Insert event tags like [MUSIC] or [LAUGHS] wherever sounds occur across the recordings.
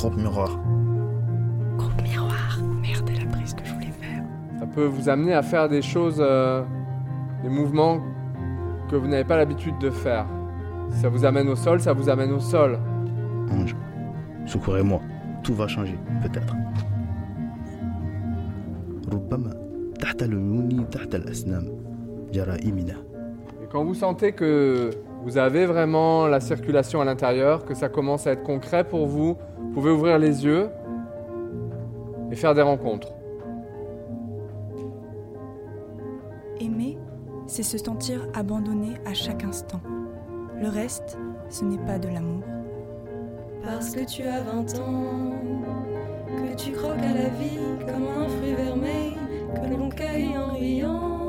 Groupe Miroir. Groupe Miroir. Merde, la prise que je voulais faire. Ça peut vous amener à faire des choses, euh, des mouvements que vous n'avez pas l'habitude de faire. Si ça vous amène au sol, ça vous amène au sol. Ange, secourez-moi. Tout va changer, peut-être. Et quand vous sentez que vous avez vraiment la circulation à l'intérieur, que ça commence à être concret pour vous, vous pouvez ouvrir les yeux et faire des rencontres. Aimer, c'est se sentir abandonné à chaque instant. Le reste, ce n'est pas de l'amour. Parce que tu as 20 ans, que tu croques à la vie comme un fruit vermeil que l'on cueille en riant.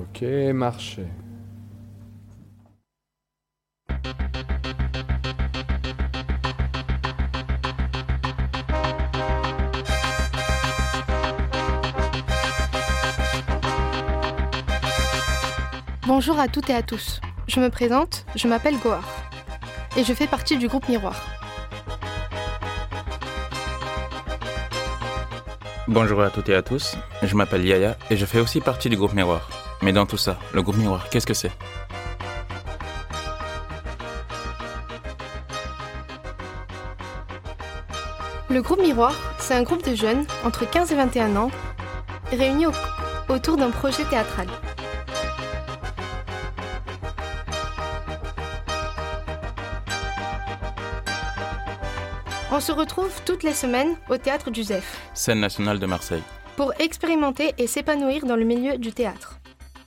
Ok, marchez. Bonjour à toutes et à tous. Je me présente, je m'appelle Goar. Et je fais partie du groupe Miroir. Bonjour à toutes et à tous, je m'appelle Yaya et je fais aussi partie du groupe Miroir. Mais dans tout ça, le groupe Miroir, qu'est-ce que c'est? Le groupe Miroir, c'est un groupe de jeunes entre 15 et 21 ans réunis au- autour d'un projet théâtral. On se retrouve toutes les semaines au théâtre du ZEF Scène nationale de Marseille. pour expérimenter et s'épanouir dans le milieu du théâtre.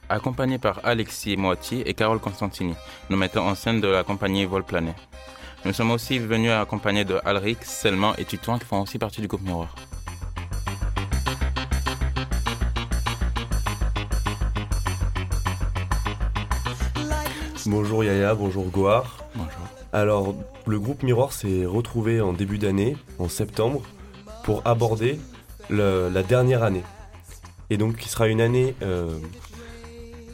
Accompagné par Alexis Moitié et Carole Constantini, nous mettons en scène de la compagnie Vol Plané. Nous sommes aussi venus accompagnés de Alric, Selman et Tutouan qui font aussi partie du groupe Miroir. Bonjour Yaya, bonjour Goar. Bonjour. Alors, le groupe Miroir s'est retrouvé en début d'année, en septembre, pour aborder le- la dernière année. Et donc, qui sera une année euh,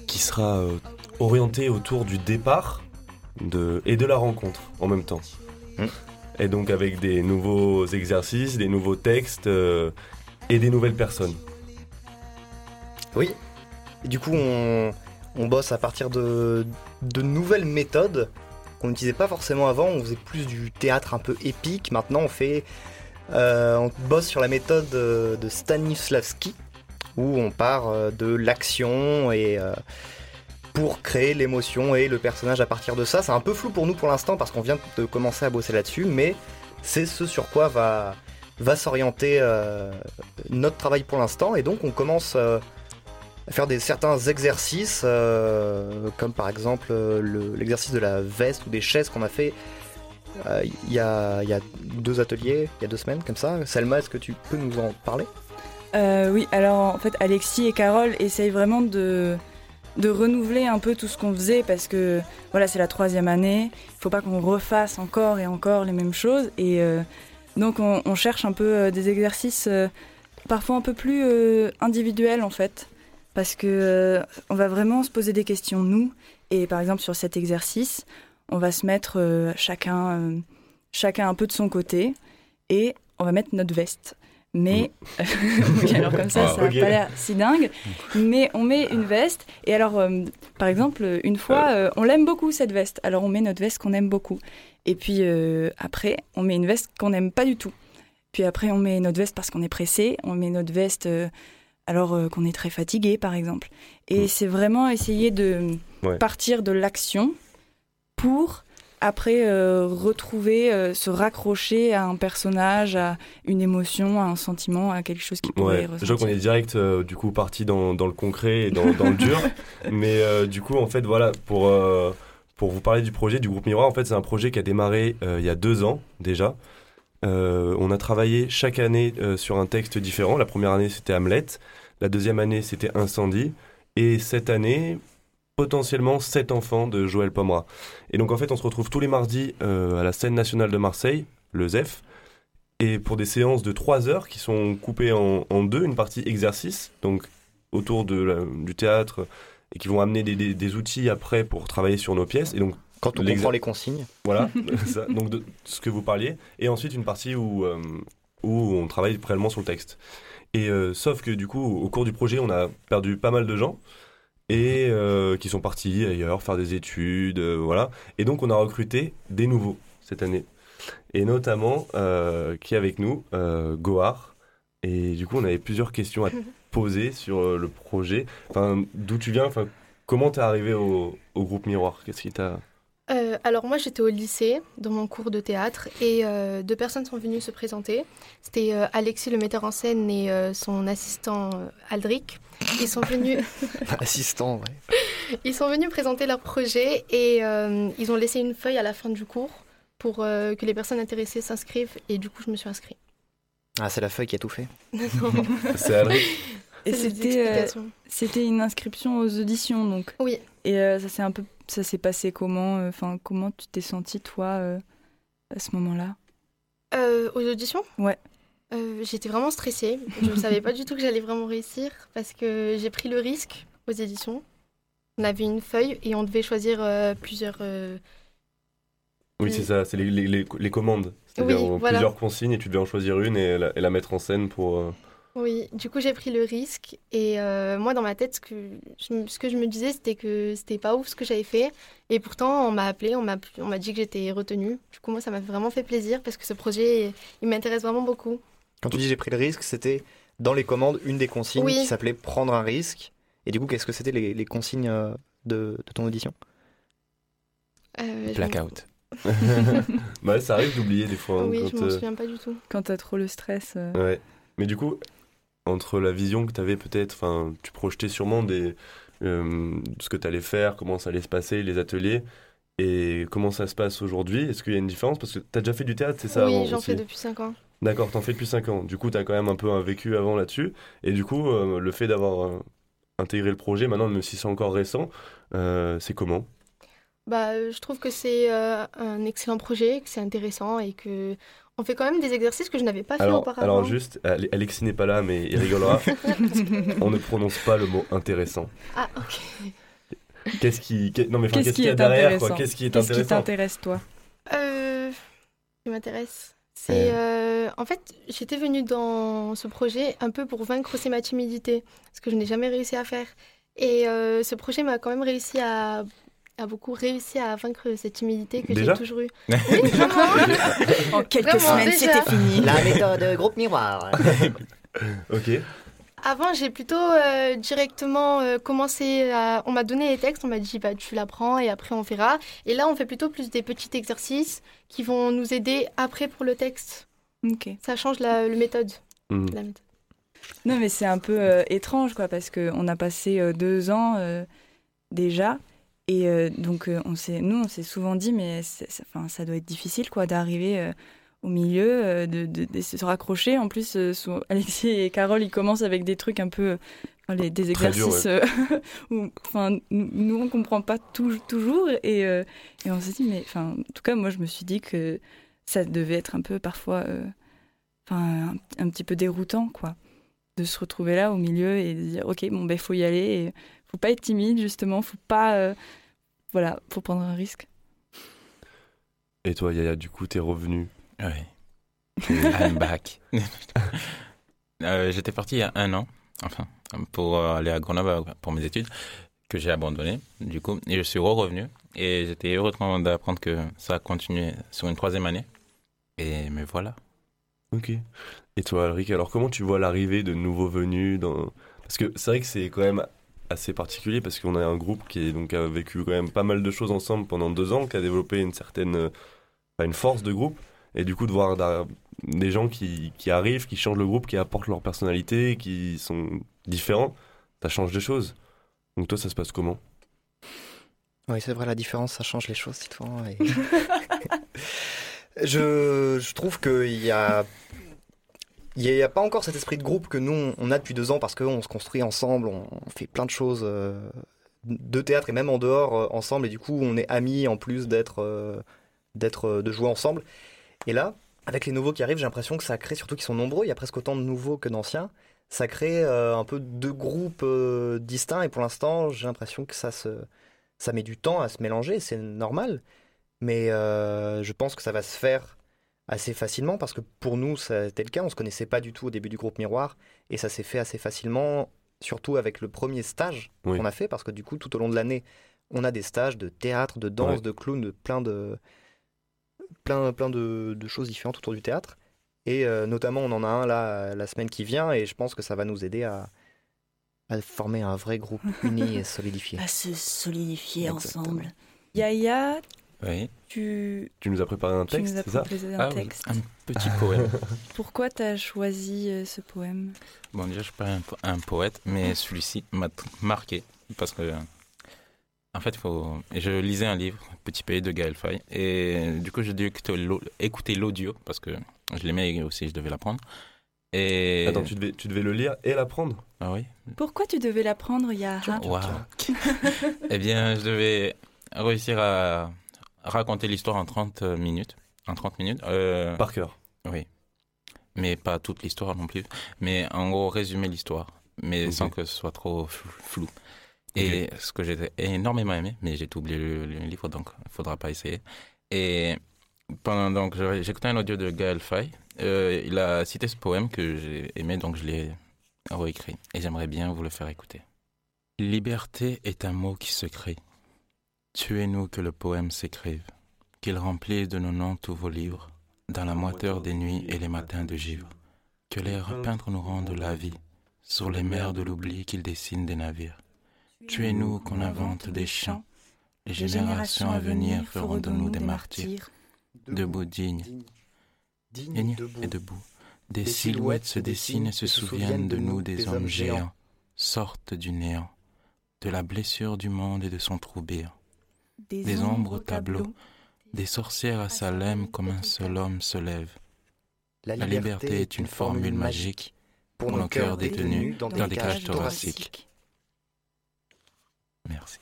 qui sera euh, orientée autour du départ de, et de la rencontre en même temps. Hmm. Et donc, avec des nouveaux exercices, des nouveaux textes euh, et des nouvelles personnes. Oui. Et du coup, on, on bosse à partir de, de nouvelles méthodes qu'on n'utilisait pas forcément avant. On faisait plus du théâtre un peu épique. Maintenant, on fait. euh, on bosse sur la méthode euh, de Stanislavski, où on part euh, de l'action et. pour créer l'émotion et le personnage à partir de ça. C'est un peu flou pour nous pour l'instant parce qu'on vient de commencer à bosser là-dessus, mais c'est ce sur quoi va, s'orienter notre travail pour l'instant. Et donc on commence faire des, certains exercices, euh, comme par exemple euh, le- l'exercice de la veste ou des chaises qu'on a fait euh, il y, a, y a deux ateliers, il y a deux semaines, comme ça. Selma, est-ce que tu peux nous en parler? Oui, alors en fait, Alexis et Carole essayent vraiment de, de renouveler un peu tout ce qu'on faisait parce que voilà, c'est la troisième année. Il faut pas qu'on refasse encore et encore les mêmes choses. Et donc, on, cherche un peu des exercices parfois un peu plus individuels en fait. Parce que euh, on va vraiment se poser des questions nous. Et par exemple, sur cet exercice, on va se mettre euh, chacun, euh, chacun un peu de son côté et on va mettre notre veste. Mais oui, [LAUGHS] alors comme ça, Ah, ça n'a pas l'air si dingue. Mais on met une veste. Et alors, par exemple, une fois, on l'aime beaucoup cette veste. Alors on met notre veste qu'on aime beaucoup. Et puis après, on met une veste qu'on n'aime pas du tout. Puis après, on met notre veste parce qu'on est pressé. On met notre veste alors euh, qu'on est très fatigué, par exemple. Et Mm. c'est vraiment essayer de Ouais. partir de l'action pour après euh, retrouver, euh, se raccrocher à un personnage, à une émotion, à un sentiment, à quelque chose qui pourrait Ouais, je vois qu'on est direct euh, du coup parti dans, dans le concret et dans, dans le dur. [LAUGHS] Mais du coup, en fait, voilà, pour, pour vous parler du projet du groupe Miroir, en fait, c'est un projet qui a démarré il y a deux ans déjà. On a travaillé chaque année sur un texte différent. La première année, c'était Hamlet. La deuxième année, c'était Incendie. Et cette année, potentiellement sept enfants de Joël Pomera. Et donc, en fait, on se retrouve tous les mardis euh, à la scène nationale de Marseille, le ZEF. et pour des séances de 3 heures qui sont coupées en, en deux, une partie exercice, donc autour de la- du théâtre, et qui vont amener des, des- des outils après pour travailler sur nos pièces. Et donc, Quand on comprend les consignes. Voilà, [LAUGHS] ça, donc de ce que vous parliez. Et ensuite, une partie où, euh, où on travaille réellement sur le texte. Et euh, sauf que du coup, au cours du projet, on a perdu pas mal de gens et euh, qui sont partis ailleurs faire des études, euh, voilà. Et donc, on a recruté des nouveaux cette année. Et notamment, euh, qui est avec nous, euh, Gohar. Et du coup, on avait plusieurs questions à te [LAUGHS] poser sur le projet. Enfin, d'où tu viens? Enfin, comment t'es arrivé au, au groupe Miroir? Qu'est-ce qui t'a Euh, alors moi j'étais au lycée dans mon cours de théâtre et euh, deux personnes sont venues se présenter. C'était euh, Alexis le metteur en scène et euh, son assistant euh, Aldric. Ils sont venus, [LAUGHS] Assistant, ouais. [LAUGHS] ils sont venus présenter leur projet et euh, ils ont laissé une feuille à la fin du cours pour euh, que les personnes intéressées s'inscrivent et du coup je me suis inscrite. Ah, c'est la feuille qui a tout fait. [LAUGHS] Non, C'est Alric Et c'était euh, une inscription aux auditions, donc. Oui. Et euh, ça s'est un peu, ça s'est passé comment euh, Enfin, comment tu t'es senti toi euh, à ce moment-là? Euh, aux auditions? Ouais. Euh, J'étais vraiment stressée. Je ne savais pas du tout que j'allais vraiment réussir parce que j'ai pris le risque aux éditions. On avait une feuille et on devait choisir euh, plusieurs. euh, Oui, c'est ça, c'est les, les, les, les commandes. C'est-à-dire Oui, voilà. plusieurs consignes et tu devais en choisir une et la, et la mettre en scène pour. Oui, du coup j'ai pris le risque et euh, moi dans ma tête ce que je, me- ce que je me disais c'était que c'était pas ouf ce que j'avais fait et pourtant on m'a appelé, on m'a on m'a dit que j'étais retenue. Du coup moi ça m'a vraiment fait plaisir parce que ce projet il m'intéresse vraiment beaucoup. Quand tu dis j'ai pris le risque, c'était dans les commandes une des consignes Oui. qui s'appelait prendre un risque. Et du coup, qu'est-ce que c'était les, les consignes euh, de, de ton audition? Euh, Blackout. [LAUGHS] bah, ça arrive d'oublier des fois. hein, Oui, quand, je m'en euh, souviens pas du tout. Quand t'as trop le stress. euh, Ouais. Mais du coup, entre la vision que tu avais peut-être, enfin, tu projetais sûrement des, euh, ce que tu allais faire, comment ça allait se passer, les ateliers, et comment ça se passe aujourd'hui. Est-ce qu'il y a une différence? Parce que tu as déjà fait du théâtre, c'est ça oui, j'en fais depuis 5 ans. D'accord, t'en fais depuis 5 ans. Du coup, t'as quand même un peu un vécu avant là-dessus. Et du coup, euh, le fait d'avoir euh, intégré le projet, maintenant, même si c'est encore récent, c'est comment? Bah, je trouve que c'est un excellent projet, que c'est intéressant et que on fait quand même des exercices que je n'avais pas fait alors, auparavant. alors, juste, Ale- Alexis n'est pas là, mais il rigolera. [LAUGHS] On ne prononce pas le mot intéressant. Ah, ok. Qu'est-ce qui. mais enfin, Qu'est-ce qu'est-ce qui qu'il y a est derrière quoi? intéressant? Qu'est-ce qui est Qu'est-ce qui intéressant? t'intéresse toi? Euh, ce qui m'intéresse, c'est euh, en fait, j'étais venue dans ce projet un peu pour vaincre aussi ma timidité, ce que je n'ai jamais réussi à faire. Et euh, ce projet m'a quand même réussi à, a beaucoup réussi à vaincre cette timidité que j'ai toujours eue. [LAUGHS] Oui, vraiment. En quelques Vraiment, semaines, c'était fini. La méthode groupe miroir. [LAUGHS] Ok. Avant, j'ai plutôt euh, directement euh, commencé à... On m'a donné les textes, on m'a dit bah, tu l'apprends et après on verra. Et là, on fait plutôt plus des petits exercices qui vont nous aider après pour le texte. Ok. Ça change la, le méthode. Hmm. la méthode. Non, mais c'est un peu euh, étrange, quoi, parce qu'on a passé euh, deux ans euh, déjà. Et euh, donc, euh, on nous, on s'est souvent dit, mais enfin, ça doit être difficile, quoi, d'arriver euh, au milieu, de, de- de se raccrocher. En plus, [LAUGHS] Alexis et Carole, ils commencent avec des trucs un peu. enfin, les, des dur, exercices [LAUGHS] où enfin, nous, on comprend pas tout- toujours. Et, euh, et on s'est dit, mais enfin, en tout cas, moi, je me suis dit que ça devait être un peu parfois. euh, Enfin, un, un petit peu déroutant, quoi de se retrouver là au milieu et de dire ok bon ben faut y aller et faut pas être timide justement faut pas euh, voilà faut prendre un risque Et toi, Yaya, du coup, t'es revenu. Ouais. [LAUGHS] I'm back. Euh, J'étais parti il y a un an, enfin, pour euh, aller à Grenoble pour mes études, que j'ai abandonné, du coup, et je suis re-revenu. Et j'étais heureux d'apprendre que ça a continué sur une troisième année. Et me voilà. Ok. Et toi, Alric, alors comment tu vois l'arrivée de nouveaux venus dans... Parce que c'est vrai que c'est quand même assez particulier parce qu'on a un groupe qui est, donc, a vécu quand même pas mal de choses ensemble pendant deux ans, qui a développé une certaine euh, enfin, une force de groupe. Et du coup, de voir des gens qui, qui arrivent, qui changent le groupe, qui apportent leur personnalité, qui sont différents, ça change des choses. Donc toi, ça se passe comment? Oui, c'est vrai, la différence, ça change les choses, citoyen. Et... [LAUGHS] [LAUGHS] je, je trouve qu'il y a. Il n'y a, pas encore cet esprit de groupe que nous, on a depuis deux ans parce qu'on se construit ensemble, on, fait plein de choses euh, de théâtre et même en dehors euh, ensemble. Et du coup, on est amis en plus d'être, euh, d'être, de jouer ensemble. Et là, avec les nouveaux qui arrivent, j'ai l'impression que ça crée, surtout qu'ils sont nombreux, il y a presque autant de nouveaux que d'anciens, ça crée un peu deux groupes distincts et pour l'instant, j'ai l'impression que ça, se, ça met du temps à se mélanger, c'est normal, mais je pense que ça va se faire assez facilement parce que pour nous, c'était le cas, on se connaissait pas du tout au début du groupe Miroir et ça s'est fait assez facilement, surtout avec le premier stage Oui. qu'on a fait parce que du coup, tout au long de l'année, on a des stages de théâtre, de danse, Ouais. de clown, de plein de plein, plein de, de choses différentes autour du théâtre. Et euh, notamment, on en a un là la semaine qui vient, et je pense que ça va nous aider à, à former un vrai groupe uni et [LAUGHS] solidifié. À se solidifier Exactement. ensemble. Yaya, Oui. tu, Tu nous as préparé un texte, c'est ça un Ah texte. un petit poème. [LAUGHS] Pourquoi tu as choisi euh, ce poème? Bon, déjà, je suis pas un, po- un poète, mais celui-ci m'a marqué parce que, en fait, il faut. Je lisais un livre, Petit pays de Gaël Faye, et du coup, j'ai dû écouter l'au- écouter l'audio parce que je l'aimais aussi, je devais l'apprendre. Et. Attends, tu devais, tu devais le lire et l'apprendre? Ah oui Pourquoi tu devais l'apprendre, Yaya Waouh [LAUGHS] Eh bien, je devais réussir à raconter l'histoire en 30 minutes. En 30 minutes. euh, Par cœur. Oui. Mais pas toute l'histoire non plus. Mais en gros, résumer l'histoire. Mais sans que ce soit trop fl- flou. Et ce que j'ai énormément aimé, mais j'ai tout oublié le, le livre, donc il ne faudra pas essayer. Et pendant, donc, écouté un audio de Gaël Faye. Euh, il a cité ce poème que j'ai aimé, donc je l'ai réécrit. Et j'aimerais bien vous le faire écouter. Liberté est un mot qui se crie. Tuez-nous que le poème s'écrive, qu'il remplisse de nos noms tous vos livres, dans la moiteur des nuits et les matins de givre. Que les peintres nous rendent la vie, sur les mers de l'oubli qu'ils dessinent des navires. Tuez-nous qu'on invente des chants, les générations à venir feront de nous des martyrs, debout dignes, dignes et debout. Des silhouettes se dessinent et se souviennent de nous des hommes géants, sortent du néant, de la blessure du monde et de son trou béant. Des ombres au tableau, des sorcières à Salem comme un seul homme se lève. La liberté est une formule magique pour nos cœurs détenus dans des cages thoraciques. Merci.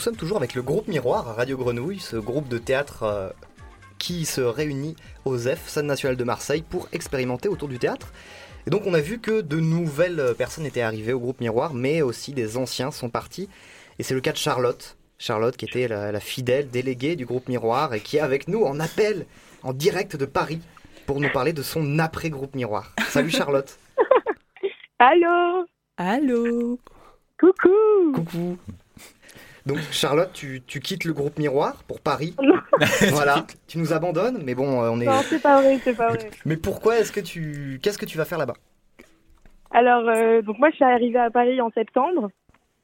Sommes toujours avec le groupe Miroir à Radio Grenouille, ce groupe de théâtre euh, qui se réunit au ZEF, Scène nationale de Marseille, pour expérimenter autour du théâtre. Et donc, on a vu que de nouvelles personnes étaient arrivées au groupe Miroir, mais aussi des anciens sont partis. Et c'est le cas de Charlotte. Charlotte, qui était la, la fidèle déléguée du groupe Miroir et qui est avec nous en appel, en direct de Paris, pour nous parler de son après-groupe Miroir. Salut Charlotte. [LAUGHS] Allô Allô Coucou Coucou. Donc Charlotte, tu, tu quittes le groupe Miroir pour Paris. [LAUGHS] voilà, tu nous abandonnes, mais bon, euh, on est. Non, c'est pas vrai, c'est pas vrai. Mais pourquoi est-ce que tu, qu'est-ce que tu vas faire là-bas? Alors, euh, donc moi, je suis arrivée à Paris en septembre.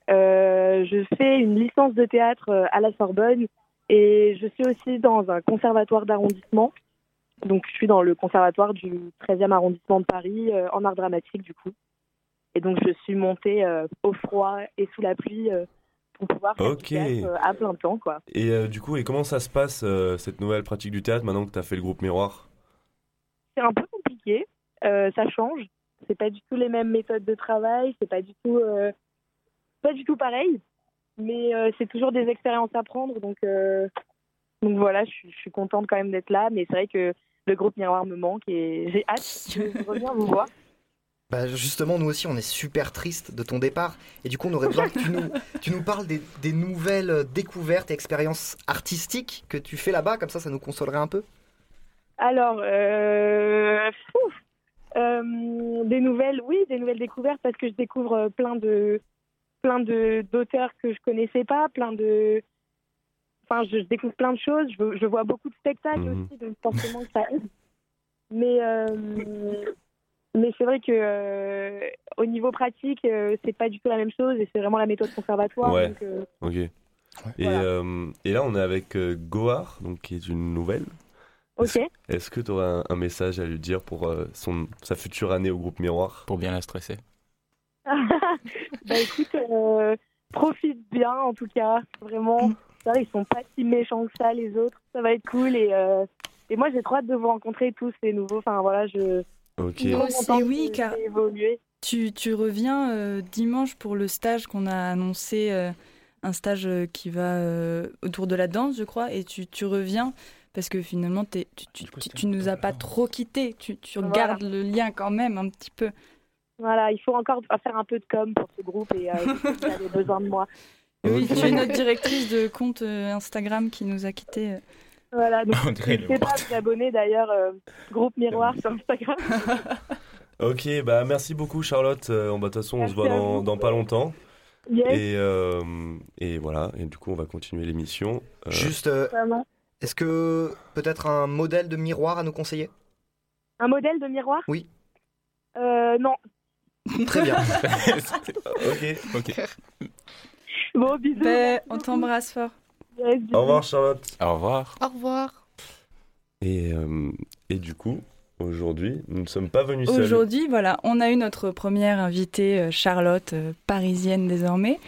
Euh, je fais une licence de théâtre à la Sorbonne et je suis aussi dans un conservatoire d'arrondissement. Donc, je suis dans le conservatoire du 13e arrondissement de Paris euh, en art dramatique, du coup. Et donc, je suis montée euh, au froid et sous la pluie euh, pour pouvoir faire Ok. du théâtre euh, à plein temps, quoi. Et euh, du coup, et comment ça se passe euh, cette nouvelle pratique du théâtre maintenant que tu as fait le groupe Miroir? C'est un peu compliqué. Euh, ça change. C'est pas du tout les mêmes méthodes de travail. C'est pas du tout, euh, pas du tout pareil. Mais euh, c'est toujours des expériences à prendre. Donc, euh, donc voilà, je suis, je suis contente quand même d'être là. Mais c'est vrai que le groupe Miroir me manque et j'ai hâte [LAUGHS] de revenir vous voir. Bah justement, nous aussi, on est super triste de ton départ. Et du coup, on aurait besoin que tu nous, [LAUGHS] tu nous parles des, des nouvelles découvertes et expériences artistiques que tu fais là-bas. Comme ça, ça nous consolerait un peu. Alors, euh, fou, euh, des nouvelles, oui, des nouvelles découvertes parce que je découvre plein de plein de d'auteurs que je connaissais pas, plein de enfin je, je découvre plein de choses, je, je vois beaucoup de spectacles Mhm. aussi, donc forcément ça aide. [LAUGHS] Mais euh, mais c'est vrai que euh, au niveau pratique, euh, c'est pas du tout la même chose et c'est vraiment la méthode conservatoire. Ouais. donc, euh, Ok. Et, Voilà. euh, et là, on est avec euh, Goar, donc qui est une nouvelle. ok. Est-ce que tu aurais un, un message à lui dire pour euh, son, sa future année au groupe Miroir? Pour bien la stresser. [LAUGHS] bah écoute, euh, profite bien en tout cas, vraiment. Ça, ils sont pas si méchants que ça les autres. Ça va être cool et euh, et moi j'ai trop hâte de vous rencontrer tous ces nouveaux. Enfin voilà, je. Ok. suis trop Moi aussi, oui, car-. Tu, tu reviens euh, dimanche pour le stage qu'on a annoncé, euh, un stage euh, qui va euh, autour de la danse, je crois, et tu, tu reviens parce que finalement t'es- tu, tu, tu, tu nous as pas trop quittés, tu, tu Voilà. gardes le lien quand même un petit peu. Voilà, il faut encore faire un peu de com pour ce groupe et euh, vous avez besoin de moi. Oui, tu es notre directrice de compte Instagram qui nous a quittés. Voilà, donc [LAUGHS] n'hésitez pas à vous abonner d'ailleurs, euh, groupe Miroir sur Instagram. [LAUGHS] Ok, bah merci beaucoup Charlotte. Euh, bah, De toute façon, on se voit dans, pas longtemps. Yes, Et, euh, et voilà, et du coup, on va continuer l'émission. Euh, Juste, euh, est-ce que peut-être un modèle de miroir à nous conseiller? Un modèle de miroir? Oui. Euh, non. [LAUGHS] Très bien. ok. ok. Bon, bisous. Ben, on t'embrasse fort. Au revoir Charlotte. Au revoir. Au revoir. Et, euh, et du coup, aujourd'hui, nous ne sommes pas venus seuls. Aujourd'hui, voilà, on a eu notre première invitée, euh, Charlotte, euh, parisienne désormais.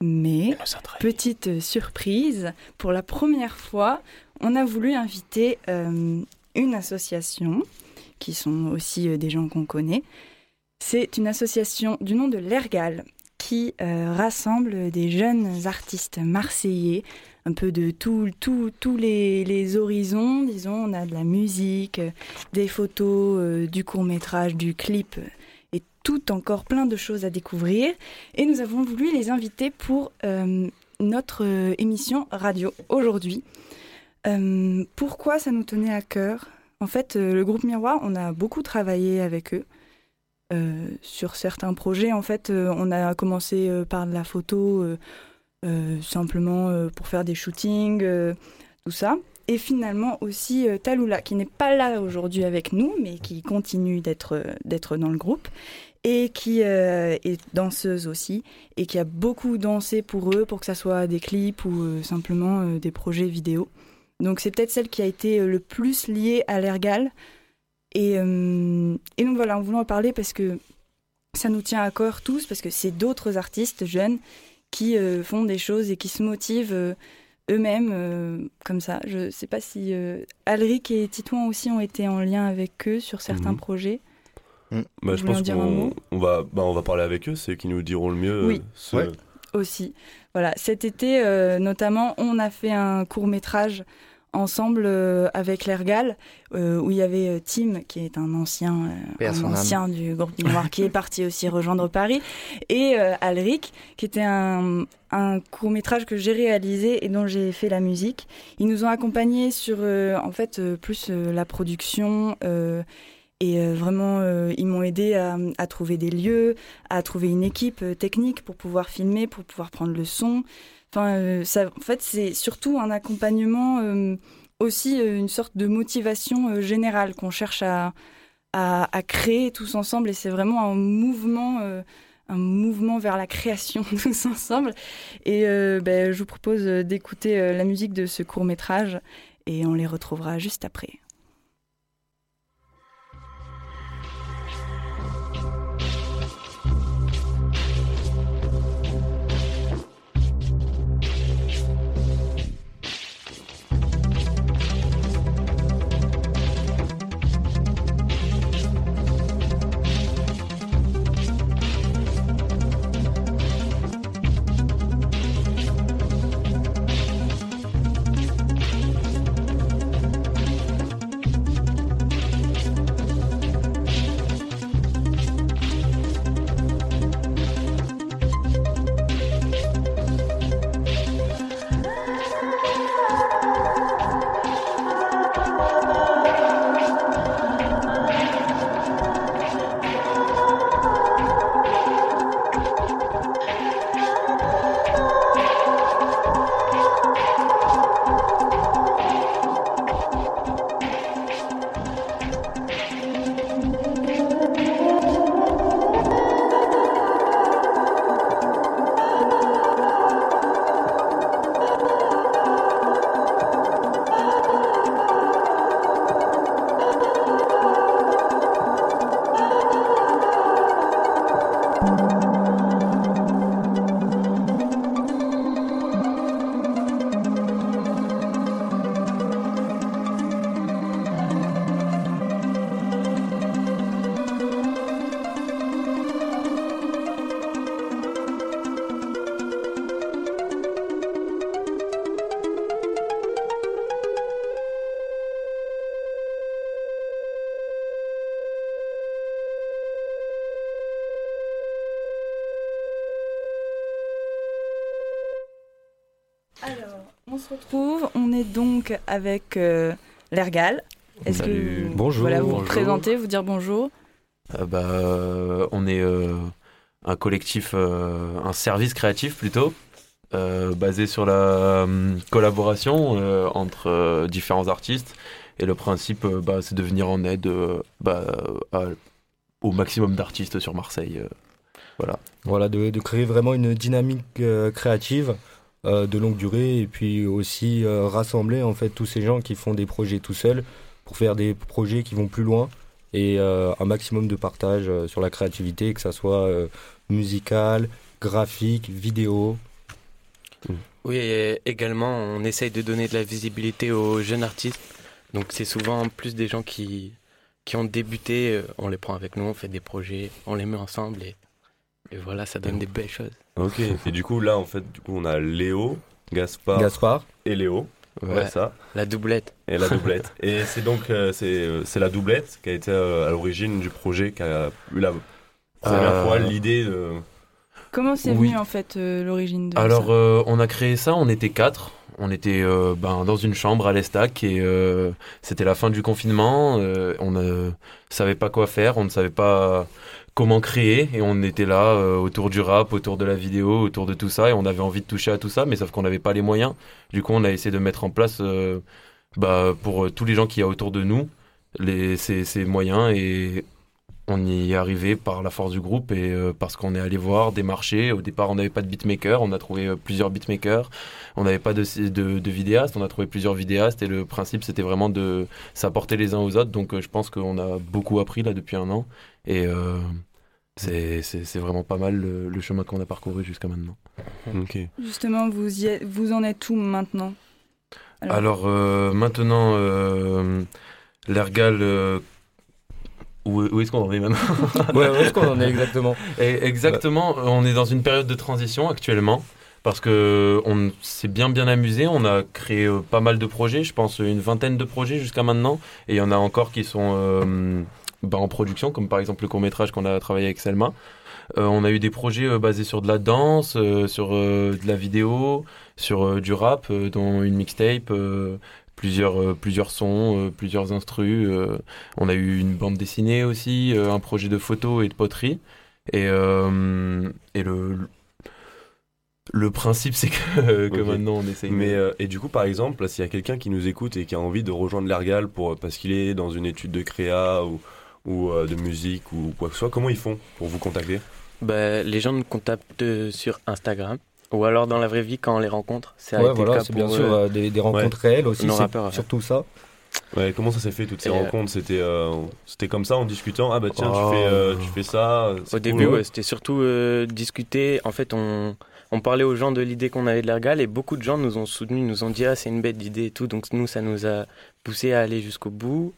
Mais, petite surprise, pour la première fois, on a voulu inviter euh, une association, qui sont aussi euh, des gens qu'on connaît. C'est une association du nom de l'Ergal, qui euh, rassemble des jeunes artistes marseillais, un peu de tous les, horizons, disons. On a de la musique, des photos, euh, du court métrage, du clip, et tout encore plein de choses à découvrir. Et nous avons voulu les inviter pour euh, notre euh, émission radio aujourd'hui. Pourquoi ça nous tenait à cœur? En fait, le groupe Miroir, on a beaucoup travaillé avec eux. sur certains projets, en fait, on a commencé par de la photo, simplement euh, pour faire des shootings, euh, tout ça. Et finalement aussi euh, Taloula, qui n'est pas là aujourd'hui avec nous, mais qui continue d'être euh, dans le groupe, et qui euh, est danseuse aussi, et qui a beaucoup dansé pour eux, pour que ça soit des clips ou euh, simplement euh, des projets vidéo. Donc c'est peut-être celle qui a été euh, le plus liée à l'Ergal. Et, euh, et donc voilà, on voulait en parler parce que ça nous tient à cœur tous, parce que c'est d'autres artistes jeunes qui euh, font des choses et qui se motivent euh, eux-mêmes euh, comme ça. Je sais pas si euh, Alric et Titouan aussi ont été en lien avec eux sur certains Mhm. projets. Bah, Vous je pense qu'on on va, bah, on va parler avec eux, c'est qui nous diront le mieux. Oui. ce- Ouais. aussi. Voilà, cet été euh, notamment, on a fait un court métrage ensemble euh, avec l'Ergal euh, où il y avait euh, Tim qui est un ancien, un ancien du groupe Noir qui est parti [LAUGHS] aussi rejoindre Paris et Alric qui était un, un court métrage que j'ai réalisé et dont j'ai fait la musique. Ils nous ont accompagnés sur en fait plus la production. et euh, vraiment, euh, ils m'ont aidé à, à trouver des lieux, à trouver une équipe euh, technique pour pouvoir filmer, pour pouvoir prendre le son. Euh, en fait, c'est surtout un accompagnement, euh, aussi euh, une sorte de motivation générale qu'on cherche à, créer tous ensemble. Et c'est vraiment un mouvement, un mouvement vers la création [LAUGHS] tous ensemble. Et ben, je vous propose d'écouter la musique de ce court métrage et on les retrouvera juste après. Se retrouve. On est donc avec euh, l'Ergal. Est-ce que vous, Bonjour. voilà, vous Bonjour. vous présentez, vous dire bonjour? Euh, bah, euh, on est euh, un collectif, euh, un service créatif plutôt, euh, basé sur la euh, collaboration euh, entre euh, différents artistes. Et le principe, euh, bah, c'est de venir en aide euh, bah, à- au maximum d'artistes sur Marseille. euh, voilà. Voilà, de, de créer vraiment une dynamique euh, créative euh, de longue durée et puis aussi euh, rassembler en fait tous ces gens qui font des projets tout seuls pour faire des projets qui vont plus loin et euh, un maximum de partage sur la créativité, que ça soit musical, graphique, vidéo. Oui, et également, on essaye de donner de la visibilité aux jeunes artistes. Donc, c'est souvent plus des gens qui, qui ont débuté. On les prend avec nous, on fait des projets, on les met ensemble et, et voilà, ça donne des belles choses. Ok, et du coup, là, en fait, du coup, on a Léo, Gaspard, Gaspard. et Léo. Ouais, Ouais. ça. La doublette. Et la doublette. [LAUGHS] et c'est donc euh, c'est euh, c'est la doublette qui a été euh, à l'origine du projet, qui a eu la première Euh, fois l'idée de. Comment c'est Oui. venu en fait euh, l'origine de Alors, ça euh, on a créé ça, on était quatre. On était euh, ben, dans une chambre à l'Estac et euh, c'était la fin du confinement. euh, on ne savait pas quoi faire, on ne savait pas comment créer et on était là euh, autour du rap, autour de la vidéo, autour de tout ça et on avait envie de toucher à tout ça, mais sauf qu'on n'avait pas les moyens. Du coup, on a essayé de mettre en place euh, bah, pour euh, tous les gens qui y a autour de nous les, ces, ces moyens et on y est arrivé par la force du groupe et euh, parce qu'on est allé voir des marchés. Au départ, on n'avait pas de beatmaker, on a trouvé euh, plusieurs beatmakers. On n'avait pas de, de, de vidéastes, on a trouvé plusieurs vidéastes et le principe c'était vraiment de s'apporter les uns aux autres. Donc euh, je pense qu'on a beaucoup appris là depuis un an et euh, c'est vraiment pas mal le, le chemin qu'on a parcouru jusqu'à maintenant. Justement, vous, y êtes- vous en êtes où maintenant? Alors, euh, maintenant, euh, l'Ergal, euh, où, où est-ce qu'on en est maintenant Ouais, où est-ce qu'on en est exactement [LAUGHS] Et Exactement, on est dans une période de transition actuellement. Parce que on s'est bien bien amusé, on a créé euh, pas mal de projets, je pense une vingtaine de projets jusqu'à maintenant, et il y en a encore qui sont euh, bah, en production, comme par exemple le court métrage qu'on a travaillé avec Selma. Euh, on a eu des projets euh, basés sur de la danse, sur de la vidéo, sur du rap, dont une mixtape, plusieurs, euh, plusieurs sons, euh, plusieurs instrus. euh. on a eu une bande dessinée aussi, euh, un projet de photo et de poterie. Et, euh, et le, le principe, c'est que, [LAUGHS] que maintenant on essaye. de- Mais euh, et du coup, par exemple, s'il y a quelqu'un qui nous écoute et qui a envie de rejoindre l'Ergal pour parce qu'il est dans une étude de créa ou ou euh, de musique ou quoi que ce soit, comment ils font pour vous contacter? Bah, les gens nous contactent sur Instagram ou alors dans la vraie vie quand on les rencontre. A Ouais, voilà, c'est bien sûr euh, des, des rencontres réelles aussi, c'est rappeurs, ouais. surtout ça. Ouais, comment ça s'est fait toutes ces Et, euh, rencontres? C'était euh, c'était comme ça en discutant. Ah bah tiens, Oh. tu fais euh, tu fais ça. c'est Au cool, début, ouais. ouais, c'était surtout euh, discuter. En fait, on, on parlait aux gens de l'idée qu'on avait de l'ergal et beaucoup de gens nous ont soutenus, nous ont dit ah c'est une bête d'idée et tout. Donc nous, ça nous a poussé à aller jusqu'au bout.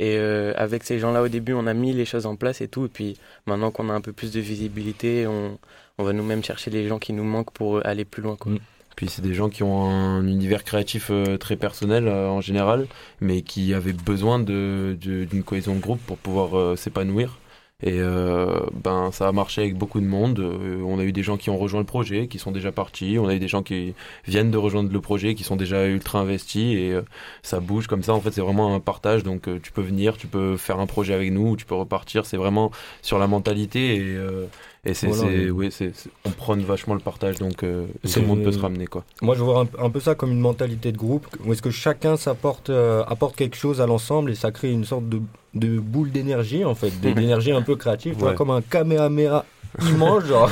Et euh, avec ces gens-là, au début, on a mis les choses en place et tout. Et puis maintenant qu'on a un peu plus de visibilité, on, on va nous-mêmes chercher les gens qui nous manquent pour aller plus loin. Quoi. Puis c'est des gens qui ont un univers créatif euh, très personnel euh, en général, mais qui avaient besoin de- de- d'une cohésion de groupe pour pouvoir euh, s'épanouir. Et euh, ben ça a marché avec beaucoup de monde. Euh, on a eu des gens qui ont rejoint le projet, qui sont déjà partis. On a eu des gens qui viennent de rejoindre le projet, qui sont déjà ultra investis et euh, ça bouge comme ça. En fait, c'est vraiment un partage. Donc euh, tu peux venir, tu peux faire un projet avec nous, ou tu peux repartir. C'est vraiment sur la mentalité et, euh, et c'est, Voilà, c'est- oui. oui, c'est, c'est- on prône vachement le partage. Donc euh, tout le monde peut se ramener quoi. Moi, je vois un, un peu ça comme une mentalité de groupe, où est-ce que chacun s'apporte euh, apporte quelque chose à l'ensemble et ça crée une sorte de, de boule d'énergie, en fait, [LAUGHS] d'énergie un peu créative, tu vois, Ouais. comme un kamehameha immense, genre.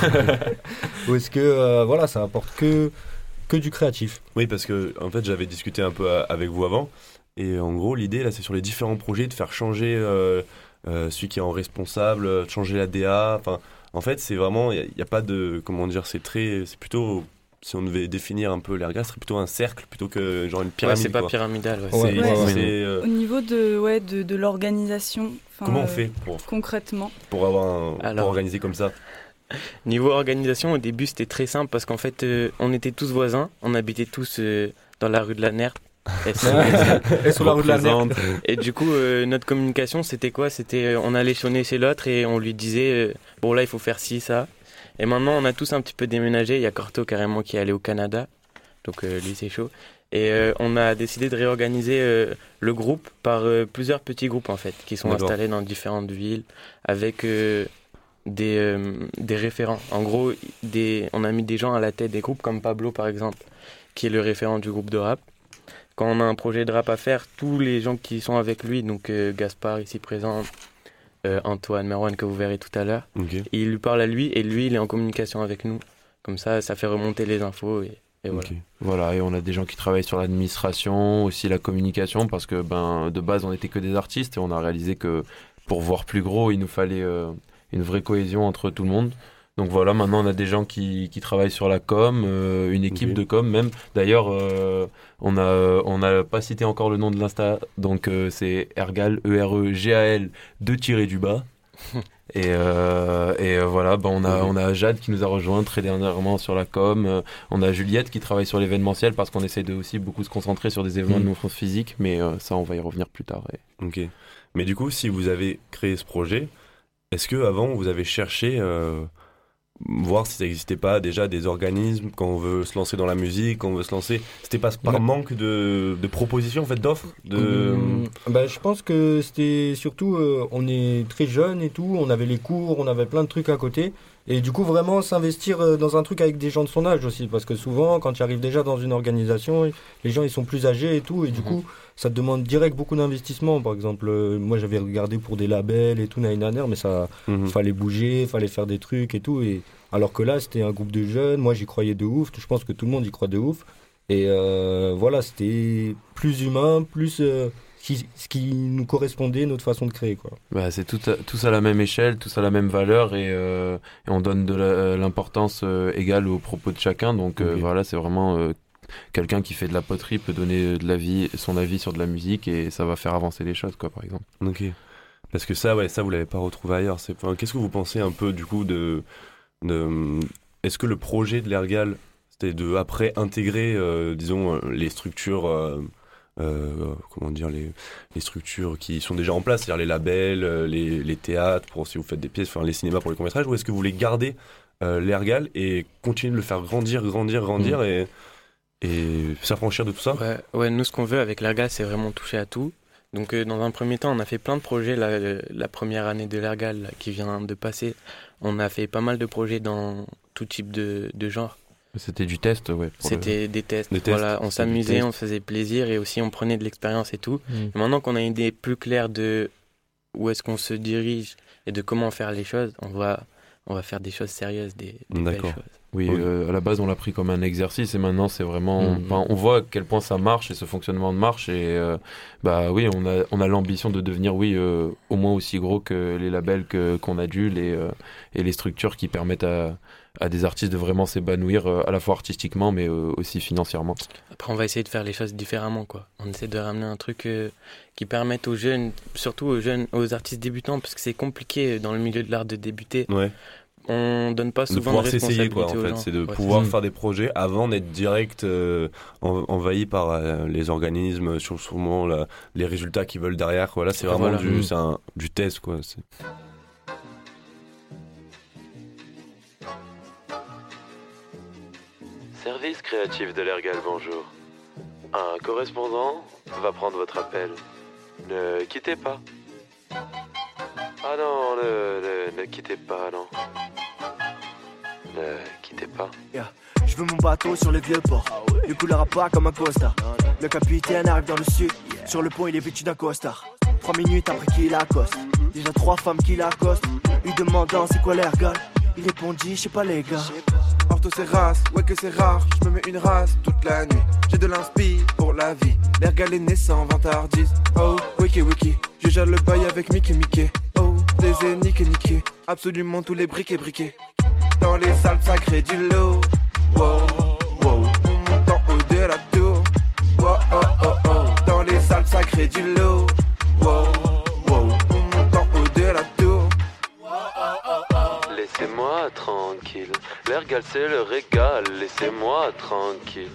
[LAUGHS] où est-ce que, euh, voilà, ça apporte que, que du créatif. Oui, parce que en fait, j'avais discuté un peu avec vous avant, et en gros, l'idée là, c'est sur les différents projets de faire changer euh, euh, celui qui est en responsable, de changer la DA. Enfin, en fait, c'est vraiment, il n'y a, pas de, comment dire, c'est très, c'est plutôt, si on devait définir un peu l'erga, ce serait plutôt un cercle plutôt que genre une pyramide. c'est pas quoi. pyramidal, ouais. C'est- Ouais, ouais, ouais. c'est, euh, Au niveau de, ouais, de, de l'organisation, comment on euh, fait pour, concrètement pour avoir un, Alors. pour organiser comme ça? [LAUGHS] Niveau organisation, au début, c'était très simple parce qu'en fait, euh, on était tous voisins, on habitait tous euh, dans la rue de la Nerte. Et Et sur la rue de la Nerte. Et du coup, euh, notre communication, c'était quoi? C'était euh, on allait sonner chez l'autre et on lui disait euh, bon là, il faut faire ci, ça. Et maintenant, on a tous un petit peu déménagé. Il y a Corto carrément qui est allé au Canada, donc euh, lui c'est chaud. Et euh, on a décidé de réorganiser euh, le groupe par euh, plusieurs petits groupes en fait, qui sont installés dans différentes villes avec euh, des, euh, des référents. En gros, des, on a mis des gens à la tête des groupes comme Pablo par exemple, qui est le référent du groupe de rap. Quand on a un projet de rap à faire, tous les gens qui sont avec lui, donc euh, Gaspard ici présent, euh, Antoine, Merwan que vous verrez tout à l'heure, il lui parle à lui et lui il est en communication avec nous. Comme ça, ça fait remonter les infos et, et voilà. Voilà, et on a des gens qui travaillent sur l'administration, aussi la communication, parce que ben de base on n'était que des artistes et on a réalisé que pour voir plus gros, il nous fallait euh, une vraie cohésion entre tout le monde. Donc voilà, maintenant on a des gens qui, qui travaillent sur la com, euh, une équipe de com même. D'ailleurs, euh, on a on n'a pas cité encore le nom de l'insta, donc euh, c'est Ergal E R E G A L 2 tiré du bas. [LAUGHS] Et, et voilà, bah, on, a, on a Jade qui nous a rejoint très dernièrement sur la com. on a Juliette qui travaille sur l'événementiel parce qu'on essaie de aussi beaucoup se concentrer sur des événements de non physique, mais ça on va y revenir plus tard. et- Ok. Mais du coup, si vous avez créé ce projet, est-ce que avant vous avez cherché voir si ça n'existait pas déjà des organismes quand on veut se lancer dans la musique, quand on veut se lancer, c'était pas par manque de, de propositions en fait d'offres de Hum, bah, je pense que c'était surtout, euh, on est très jeune et tout, on avait les cours, on avait plein de trucs à côté. Et du coup, vraiment s'investir euh, dans un truc avec des gens de son âge aussi. Parce que souvent, quand tu arrives déjà dans une organisation, les gens ils sont plus âgés et tout. Et du coup, ça te demande direct beaucoup d'investissement. Par exemple, euh, moi j'avais regardé pour des labels et tout dernière, mais ça Mhm. fallait bouger, fallait faire des trucs et tout. Et alors que là, c'était un groupe de jeunes, moi j'y croyais de ouf. Je pense que tout le monde y croit de ouf. Et euh, voilà, c'était plus humain, plus euh, qui- ce qui nous correspondait, notre façon de créer. Quoi. Bah, c'est tout tous à la même échelle, tous à la même valeur et, euh, et on donne de la- l'importance euh, égale aux propos de chacun. Donc euh, voilà, c'est vraiment euh, quelqu'un qui fait de la poterie peut donner de la vie, son avis sur de la musique et ça va faire avancer les choses, quoi, par exemple. Ok. Parce que ça, ouais, ça vous l'avez pas retrouvé ailleurs. C'est, enfin, qu'est-ce que vous pensez un peu du coup de, de est-ce que le projet de l'Ergal c'était de après intégrer, euh, disons, euh, les structures, euh, comment dire, les, les structures qui sont déjà en place, c'est-à-dire les labels, euh, les, les théâtres pour si vous faites des pièces, enfin les cinémas pour les courts métrages, ou est-ce que vous voulez garder euh, l'Ergal et continuer de le faire grandir, grandir, grandir et et s'affranchir de tout ça? Ouais, ouais, nous, ce qu'on veut avec l'Ergal, c'est vraiment toucher à tout. Donc, euh, dans un premier temps, on a fait plein de projets. La, la première année de l'Ergal qui vient de passer, on a fait pas mal de projets dans tout type de, de genre. C'était du test, ouais. le- C'était des tests. Des tests, Voilà, on s'amusait, test. on se faisait plaisir et aussi on prenait de l'expérience et tout. Mm. Et maintenant qu'on a une idée plus claire de où est-ce qu'on se dirige et de comment faire les choses, on va, on va faire des choses sérieuses, des, des belles D'accord. choses. Oui, Oui. euh, à la base, on l'a pris comme un exercice et maintenant, c'est vraiment. Enfin, on voit à quel point ça marche et ce fonctionnement marche. Et euh, bah oui, on a, on a l'ambition de devenir, oui, euh, au moins aussi gros que les labels que, qu'on a dû les, euh, et les structures qui permettent à, à des artistes de vraiment s'épanouir euh, à la fois artistiquement mais euh, aussi financièrement. Après, on va essayer de faire les choses différemment, quoi. On essaie de ramener un truc euh, qui permette aux jeunes, surtout aux jeunes, aux artistes débutants, parce que c'est compliqué dans le milieu de l'art de débuter. Ouais. On donne pas de souvent pouvoir de s'essayer quoi en responsabilité aux fait gens. c'est de Ouais, pouvoir faire des projets avant d'être direct euh, en- envahi par euh, les organismes sur souvent la- les résultats qu'ils veulent derrière quoi là c'est vraiment Voilà. du Mm. c'est un- du test quoi Service créatif de l'Ergal, bonjour. Un correspondant va prendre votre appel. Ne quittez pas. Ah non, ne, ne, ne quittez pas, non. Ne quittez pas. Yeah. Je veux mon bateau sur le vieux port. Le couleur à pas comme un costard. Le capitaine arrive dans le sud. Sur le pont, il est vêtu d'un costard. Trois minutes après qu'il accoste. Déjà trois femmes qui l'accostent. Lui demandant c'est quoi l'ergal? Il répondit, je sais pas les gars. C'est race, ouais que c'est rare, je me mets une race toute la nuit. J'ai de l'inspi pour la vie, l'ergal est naissant, 20 tardis. Oh, wiki wiki, je gère le bail avec Mickey Mickey. Oh, des niqué niqué, absolument tous les briquets briquets. Dans les salles sacrées du lot. Wow, wow, on monte en haut de la tour. Wow, oh, oh, oh, dans les salles sacrées du lot. Wow, tranquille. L'Ergal, c'est le régal. Laissez-moi tranquille.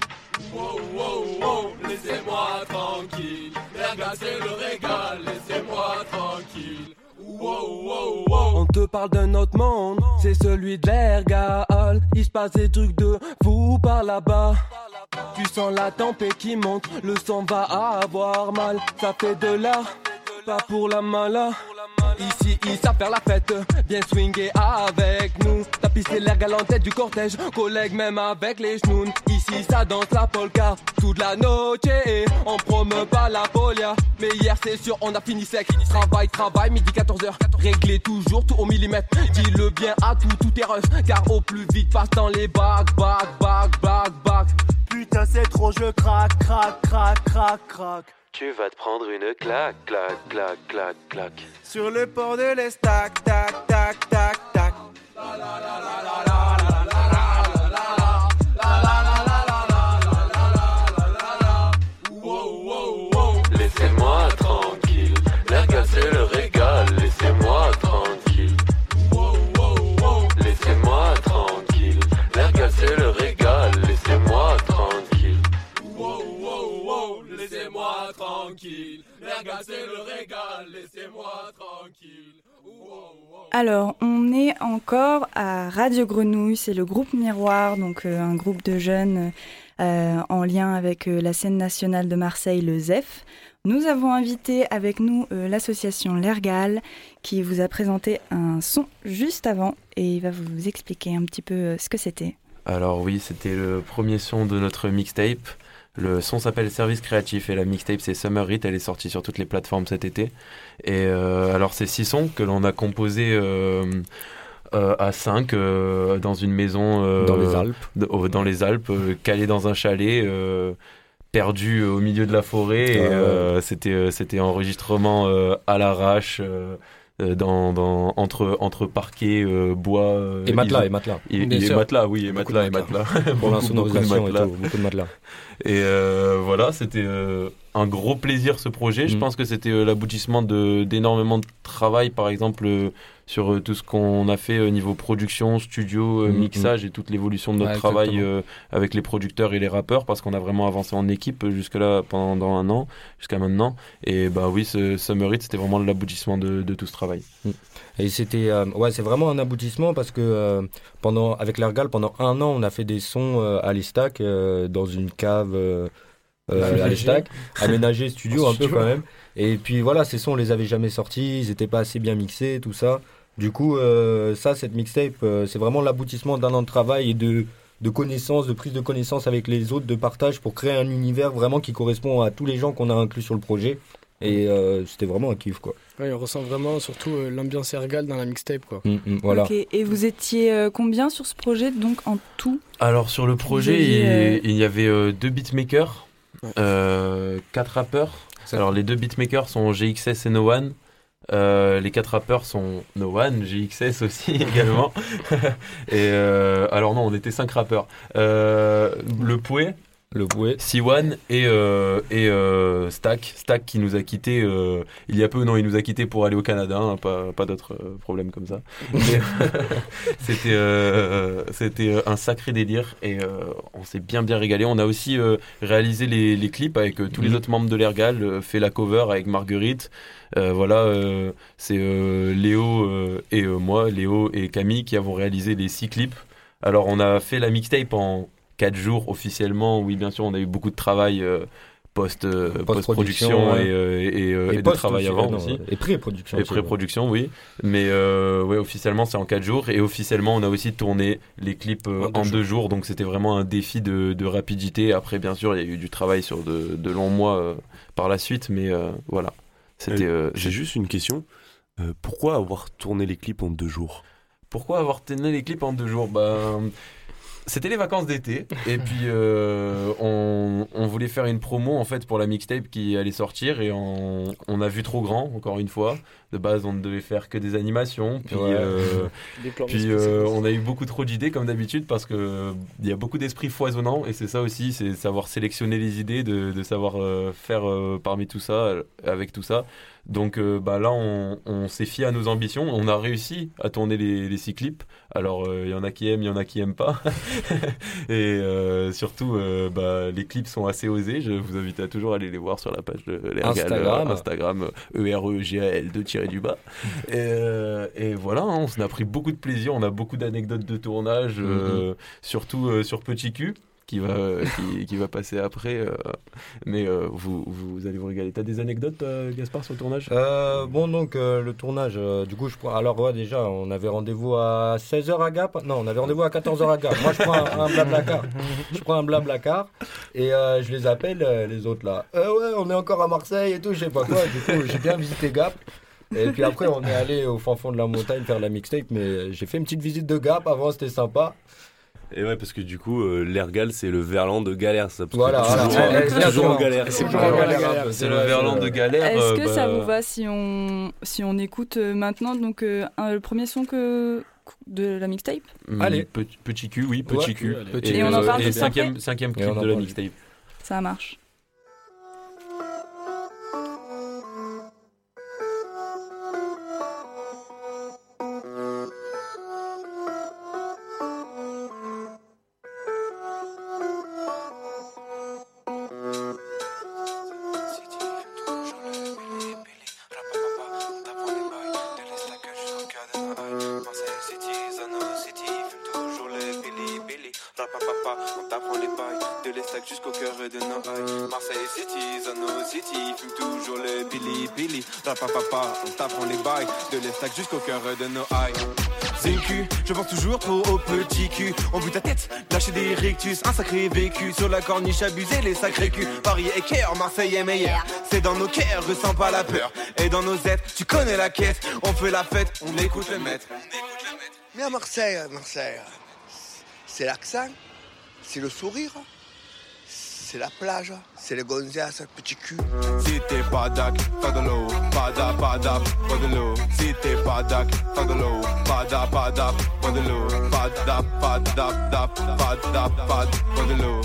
Wow, wow, wow, laissez-moi tranquille. L'ergal, c'est le régal, laissez-moi tranquille. Wow, wow, wow. On te parle d'un autre monde, c'est celui de l'ergal. Il se passe des trucs de vous par là-bas. Tu sens la tempête qui monte, le sang va avoir mal. Ça fait de l'art, pas pour la mala. Ici, ils savent la fête, bien swinguer avec nous. Tapisser l'air galant en tête du cortège, collègue même avec les genoux. Ici, ça danse la polka toute la noche. On promeut pas la polia, mais hier c'est sûr, on a fini sec. Travail, travail, midi 14h, réglé toujours tout au millimètre. Dis-le bien à tout, tout est rush, car au plus vite passe dans les bacs, bacs, bacs, bacs, bacs. Putain, c'est trop, je craque, craque, craque, craque, craque. Tu vas te prendre une claque, claque, claque, claque, claque. Sur le port de l'Estac, tac, tac, tac, tac. Tranquille. L'air gaz, c'est le régal. Laissez-moi tranquille. Alors, on est encore à Radio Grenouille, c'est le groupe Miroir, donc euh, un groupe de jeunes euh, en lien avec euh, la scène nationale de Marseille, le ZEF. Nous avons invité avec nous euh, l'association L'Ergal qui vous a présenté un son juste avant et il va vous expliquer un petit peu euh, ce que c'était. Alors oui, c'était le premier son de notre mixtape. Le son s'appelle Service Créatif et la mixtape c'est Summer Hit, elle est sortie sur toutes les plateformes cet été. Et euh, alors c'est six sons que l'on a composés euh, euh, à 5 dans une maison... euh, Dans les Alpes. oh, dans les Alpes, euh, calé dans un chalet. euh, perdu au milieu de la forêt et Ah euh, c'était euh, c'était enregistrement euh, à l'arrache euh, euh, dans, dans entre entre parquet euh, bois euh, Et matelas, iso- et matelas. et, et matelas oui et matelas et matelas. Pour l'insonorisation beaucoup beaucoup de matelas. [LAUGHS] et euh, voilà c'était euh, un gros plaisir ce projet. Mm. je pense que c'était euh, l'aboutissement d'énormément de travail par exemple sur tout ce qu'on a fait au niveau production studio Mm, mixage et toute l'évolution de notre Ouais, travail avec les producteurs et les rappeurs parce qu'on a vraiment avancé en équipe jusque là pendant un an jusqu'à maintenant. Et bah oui ce Summer Hit c'était vraiment l'aboutissement de, de tout ce travail Et c'était, euh, ouais, c'est vraiment un aboutissement parce que euh, pendant, avec l'Ergal, pendant un an, on a fait des sons euh, à l'Estac, euh, dans une cave euh, à l'Estac, aménagé studio [LAUGHS] un peu quand même. Et puis voilà, ces sons, on les avait jamais sortis, ils n'étaient pas assez bien mixés, tout ça. Du coup, euh, ça, cette mixtape, euh, c'est vraiment l'aboutissement d'un an de travail et de, de connaissances, de prise de connaissances avec les autres, de partage pour créer un univers vraiment qui correspond à tous les gens qu'on a inclus sur le projet. Et euh, c'était vraiment un kiff, quoi. Ouais, on ressent vraiment surtout euh, l'ambiance ergale dans la mixtape quoi. Mm, mm, voilà. Et vous étiez euh, combien sur ce projet, donc en tout? Alors sur le projet, il, euh, il y avait euh, deux beatmakers, euh, quatre rappeurs. Alors les deux beatmakers sont GXS et No One. Euh, les quatre rappeurs sont No One, GXS aussi [LAUGHS] également. [LAUGHS] et euh, alors non, on était cinq rappeurs. Euh, le Pouet. Le Pouet. Siwan et, euh, et euh, Stack. Stack qui nous a quittés euh, il y a peu. Non, il nous a quittés pour aller au Canada. hein, pas pas d'autres euh, problèmes comme ça. [LAUGHS] C'était euh, c'était euh, un sacré délire et euh, on s'est bien bien régalé. On a aussi euh, réalisé les, les clips avec tous les autres membres de l'Ergal, euh, fait la cover avec Marguerite. Euh, voilà, euh, c'est euh, Léo euh, et euh, moi, Léo et Camille qui avons réalisé les six clips. Alors on a fait la mixtape en quatre jours officiellement. Oui, bien sûr, on a eu beaucoup de travail. Post, Post-production, et, et, et, Et et de travail aussi, avant non, aussi. et pré-production Et pré-production, oui. Mais euh, ouais, officiellement, c'est en 4 jours. Et officiellement, on a aussi tourné les clips euh, en, deux, jours. Donc, c'était vraiment un défi de, de rapidité. Après, bien sûr, il y a eu du travail sur de, de longs mois euh, par la suite. Mais euh, voilà. C'était. Euh, euh, J'ai juste une question. Euh, pourquoi avoir tourné les clips en deux jours? Pourquoi avoir tourné les clips en deux jours? Ben, c'était les vacances d'été et [LAUGHS] puis euh, on, on voulait faire une promo en fait pour la mixtape qui allait sortir et on, on a vu trop grand encore une fois. De base, on ne devait faire que des animations. Puis, Ouais. euh, [LAUGHS] puis euh, on a eu beaucoup trop d'idées comme d'habitude parce que euh, il y a beaucoup d'esprits foisonnants et c'est ça aussi, c'est savoir sélectionner les idées, de, de savoir faire parmi tout ça, avec tout ça. Donc euh, bah, là, on, on s'est fié à nos ambitions. On a réussi à tourner les, les six clips. Alors, euh, il y en a qui aiment, il y en a qui aiment pas. [LAUGHS] et euh, surtout, euh, bah, les clips sont assez osés. Je vous invite à toujours aller les voir sur la page de l'Ergal, Instagram. euh, Instagram E E-R-E-G-A-L 2 tiré du bas. Et, euh, et voilà, hein, on a pris beaucoup de plaisir. On a beaucoup d'anecdotes de tournage, euh, surtout euh, sur Petit Cul qui va, qui, va passer après. euh, mais euh, vous, vous allez vous régaler. T'as des anecdotes, euh, Gaspard, sur le tournage? Bon, donc le tournage, du coup, je prends. Alors, déjà, on avait rendez-vous à 16h à Gap. Non, on avait rendez-vous à 14h à Gap. Moi, je prends un, un blablacar. Je prends un blablacar et je les appelle, les autres là. Ouais, on est encore à Marseille et tout, je sais pas quoi. Du coup, j'ai bien visité Gap. Et puis après, on est allé au fin fond de la montagne faire la mixtape. Mais j'ai fait une petite visite de Gap avant, c'était sympa. Et ouais, parce que du coup, euh, l'Ergal, c'est le verlan de galère, ça. parce que Voilà, toujours, voilà, toujours exactement. en galère. C'est toujours toujours en galère. C'est le verlan de galère. Est-ce euh, que bah, ça vous va si on, si on écoute euh, maintenant donc, euh, un- le premier son que, de la mixtape? Hum, Allez. Petit, petit cul, oui, petit Ouais, cul. allez. Et, Et on en euh, parle et cinquième, cinquième clip de la mixtape. Ça marche. Jusqu'au cœur de nos high. Zécu, je pense toujours trop au petit cul. On bout ta tête, lâcher des rictus, un sacré vécu. Sur la corniche abusée, les sacrés culs. Paris est cœur, Marseille est meilleur. C'est dans nos cœurs, ressens pas la peur. Et dans nos aides, tu connais la caisse. On fait la fête, on écoute le maître. Mais à Marseille, Marseille, c'est l'accent, c'est le sourire, c'est la plage, c'est les gonzesses, le petit cul. Si t'es pas dac, pas de l'eau, pas da, pas da, pas de l'eau. Si t'es pas dac, pas de l'eau, pas da, pas da, pas de l'eau. Pas da, pas da, da, pas da, pas de l'eau.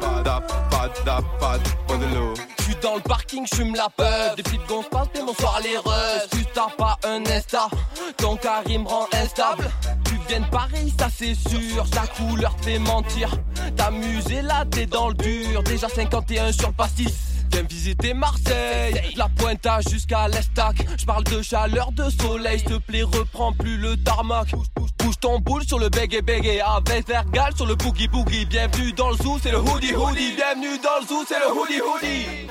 Pas da, pas da, pas pas de l'eau. Suis dans le parking, je fume la peur. Des petites gonzes passent, mais bonsoir les reuses. Tu t'as pas un Insta, ton carré me rend instable. Tu viens de Paris, ça c'est sûr. Ta couleur fait mentir. T'amuser là, t'es dans le dur. Déjà 51 sur le pastis. Viens visiter Marseille, de la Pointa jusqu'à l'Estac. Je parle de chaleur, de soleil, s'il te plaît, reprends plus le tarmac. Bouge ton boule sur le bégué bégué, avec Vergal sur le boogie boogie. Bienvenue dans le zoo, c'est le hoodie hoodie. Bienvenue dans le zoo, c'est le hoodie hoodie.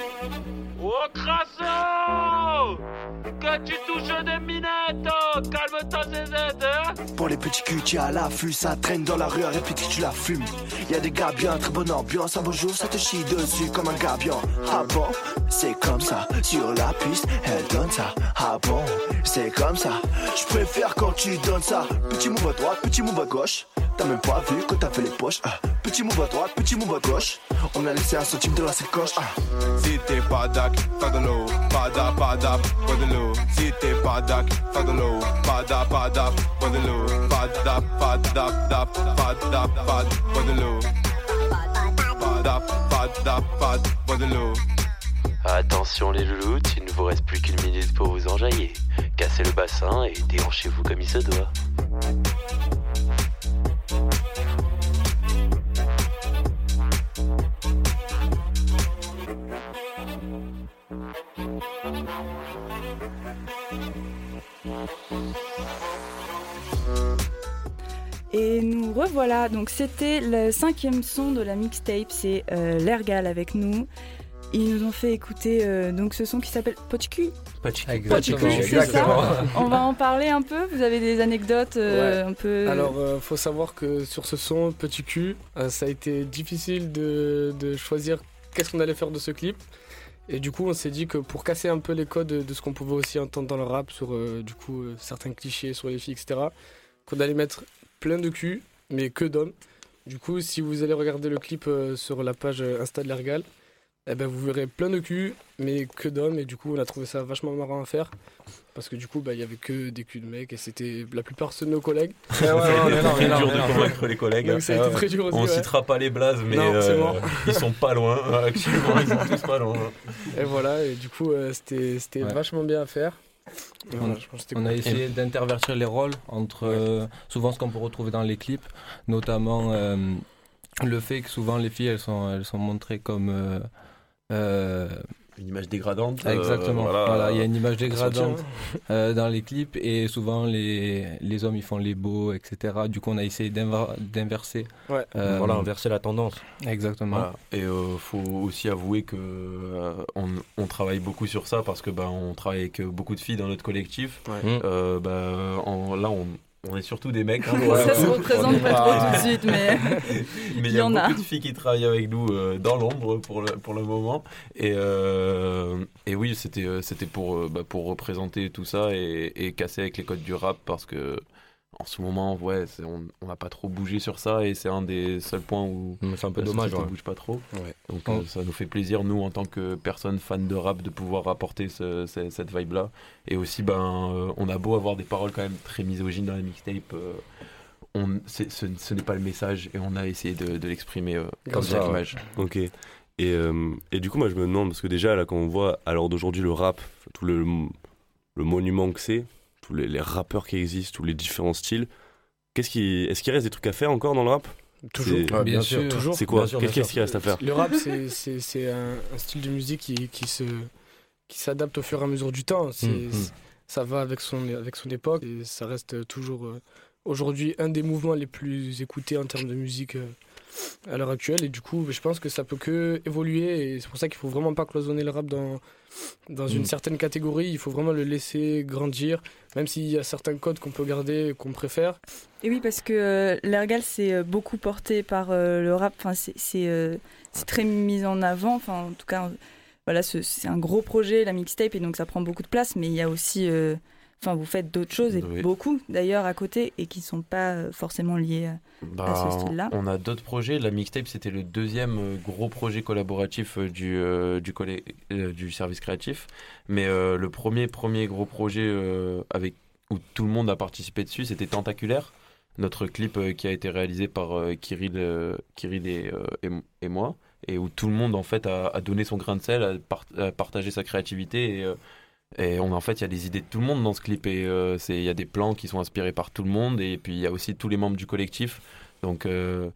Oh Crasso Que tu touches des minettes Calme-toi hein Pour les petits culs, tu à l'affût, ça traîne dans la rue, à répéter tu la fumes. Y a des gars bien, très bonne ambiance, un beau jour, ça te chie dessus comme un gars bien. Ah bon, c'est comme ça, sur la piste, elle donne ça. Ah bon, c'est comme ça, je préfère quand tu donnes ça. Petit move à droite, petit move à gauche, t'as même pas vu que t'as fait les poches. Ah, Petit move à droite, petit move à gauche, on a laissé un centime de la sacoche. Ah. Si t'es pas dac, pas de l'eau, pas da, pas da, pas de l'eau. Si t'es pas dac, pas de l'eau, Attention les louloutes, il ne vous reste plus qu'une minute pour vous enjailler. Cassez le bassin et déhanchez-vous comme il se doit. Et nous revoilà. Donc c'était le cinquième son de la mixtape, c'est euh, l'Ergal avec nous. Ils nous ont fait écouter euh, donc ce son qui s'appelle. Pochku. Pochku, c'est ça. On va en parler un peu. Vous avez des anecdotes euh, Ouais. un peu. Alors, euh, faut savoir que sur ce son, Petit cul, euh, ça a été difficile de, de choisir qu'est-ce qu'on allait faire de ce clip. Et du coup, on s'est dit que pour casser un peu les codes de ce qu'on pouvait aussi entendre dans le rap, sur euh, du coup euh, certains clichés sur les filles, etc., qu'on allait mettre plein de cul, mais que d'hommes. Du coup, si vous allez regarder le clip euh, sur la page Insta de l'Ergal, eh ben, vous verrez plein de cul, mais que d'hommes. Et du coup, on a trouvé ça vachement marrant à faire. Parce que du coup, bah, il y avait que des culs de mecs et c'était la plupart de nos collègues. [LAUGHS] Ouais, ouais, ouais, non, dur de convaincre les collègues. Donc ça a été ouais. très dur aussi. On ouais. citera pas les blazes, mais Non, euh, ils sont pas loin. [LAUGHS] Actuellement, ils sont tous pas loin. Et voilà, et du coup, euh, c'était vachement bien à faire. On, a essayé d'intervertir les rôles entre euh, souvent ce qu'on peut retrouver dans les clips, notamment euh, le fait que souvent les filles elles sont, elles sont montrées comme euh, euh, une image dégradante. euh, Exactement. voilà. Voilà, il y a une image dégradante tient. euh, dans les clips et souvent les, les hommes ils font les beaux, etc. Du coup, on a essayé d'inver- d'inverser. Ouais. Euh, Voilà, inverser la tendance. Exactement. Voilà. Et euh, faut aussi avouer que euh, on, on travaille beaucoup sur ça parce que bah, on travaille avec beaucoup de filles dans notre collectif. Ouais. Euh, bah, en- là, on, on est surtout des mecs. hein, [LAUGHS] Ça se représente pas trop tout de suite, mais [LAUGHS] mais il il y y a en beaucoup a. de filles qui travaillent avec nous euh, dans l'ombre pour le, pour le moment. Et, euh, et oui, c'était euh, pour, bah, pour représenter tout ça et, et casser avec les codes du rap parce que en ce moment, ouais, on on n'a pas trop bougé sur ça et c'est un des seuls points où C'est un peu dommage. société ouais. bouge pas trop. Ouais. Donc Oh. euh, ça nous fait plaisir, nous, en tant que personnes fans de rap, de pouvoir apporter ce- ce- cette vibe-là. Et aussi, ben, euh, on a beau avoir des paroles quand même très misogynes dans la mixtape. euh, on, ce, ce n'est pas le message et on a essayé de, de l'exprimer euh, Comme ça, l'image. Ok. Et, euh, et du coup, moi, je me demande, parce que déjà, là, quand on voit à l'heure d'aujourd'hui le rap, tout le, le monument que c'est, tous les, les rappeurs qui existent, tous les différents styles, qu'est-ce qui, est-ce qu'il reste des trucs à faire encore dans le rap? Toujours. Bien sûr. Toujours. C'est quoi Qu'est-ce qu'il reste à faire? Le rap, c'est- c'est c'est un, un style de musique qui, qui se qui s'adapte au fur et à mesure du temps. C'est- Mm, mm. Ça va avec son, avec son époque et ça reste toujours euh, aujourd'hui un des mouvements les plus écoutés en termes de musique euh, à l'heure actuelle. Et du coup, je pense que ça peut que évoluer et c'est pour ça qu'il faut vraiment pas cloisonner le rap dans, dans une Mm. certaine catégorie. Il faut vraiment le laisser grandir, même s'il y a certains codes qu'on peut garder et qu'on préfère. Et oui, parce que euh, l'Ergal, c'est euh, beaucoup porté par euh, le rap. Enfin, c'est c'est, euh, c'est très mis en avant. Enfin, en tout cas, voilà, ce- c'est un gros projet, la mixtape, et donc ça prend beaucoup de place. Mais il y a aussi. Euh, Enfin, vous faites d'autres choses, et Oui. beaucoup d'ailleurs à côté, et qui ne sont pas euh, forcément liés à, à ce style-là. on a d'autres projets. La mixtape, c'était le deuxième euh, gros projet collaboratif euh, du, euh, du, euh, service créatif. Mais euh, le premier, premier gros projet euh, avec, où tout le monde a participé dessus, c'était Tentaculaire, notre clip euh, qui a été réalisé par euh, Kirill, euh, Kirill et, euh, et, et moi, et où tout le monde en fait a, a donné son grain de sel, a, par- a partagé sa créativité. Et, euh, et on, en fait, il y a des idées de tout le monde dans ce clip et euh, c'est- il y a des plans qui sont inspirés par tout le monde et puis il y a aussi tous les membres du collectif. Donc, euh,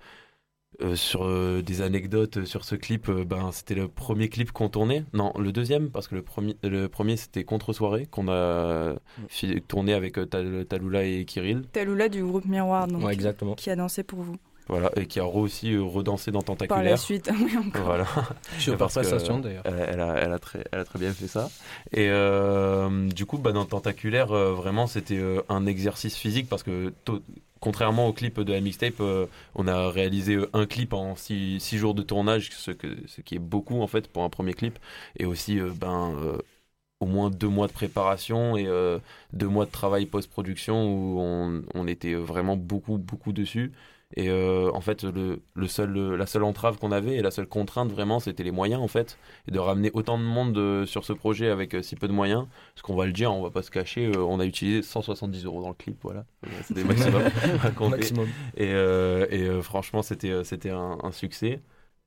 euh, sur euh, des anecdotes sur ce clip, euh, ben, c'était le premier clip qu'on tournait. Non, le deuxième, parce que le premier, le premier c'était Contre-soirée, qu'on a fi- tourné avec euh, Tal- Talula et Kirill. Talula du groupe Miroir, donc, Ouais, exactement. qui a dansé pour vous. Voilà, et qui a re- aussi euh, redansé dans Tentaculaire. Par la suite, [LAUGHS] oui, encore. Voilà. Sur prestation, euh, d'ailleurs. Elle, elle a, elle, a très, elle a très bien fait ça. Et euh, du coup, bah, dans Tentaculaire, euh, vraiment, c'était euh, un exercice physique parce que, to- contrairement au clip de la mixtape, euh, on a réalisé euh, un clip en six, six jours de tournage, ce, que, ce qui est beaucoup en fait pour un premier clip. Et aussi, euh, ben. euh, au moins deux mois de préparation et euh, deux mois de travail post-production où on, on était vraiment beaucoup, beaucoup dessus. Et euh, en fait, le, le seul, la seule entrave qu'on avait et la seule contrainte vraiment, c'était les moyens en fait. Et de ramener autant de monde euh, sur ce projet avec euh, si peu de moyens. Parce qu'on va le dire, on va pas se cacher, euh, on a utilisé 170 euros dans le clip, voilà. C'était maximum. [LAUGHS] Maximum. Et, et franchement, c'était, c'était un, un succès.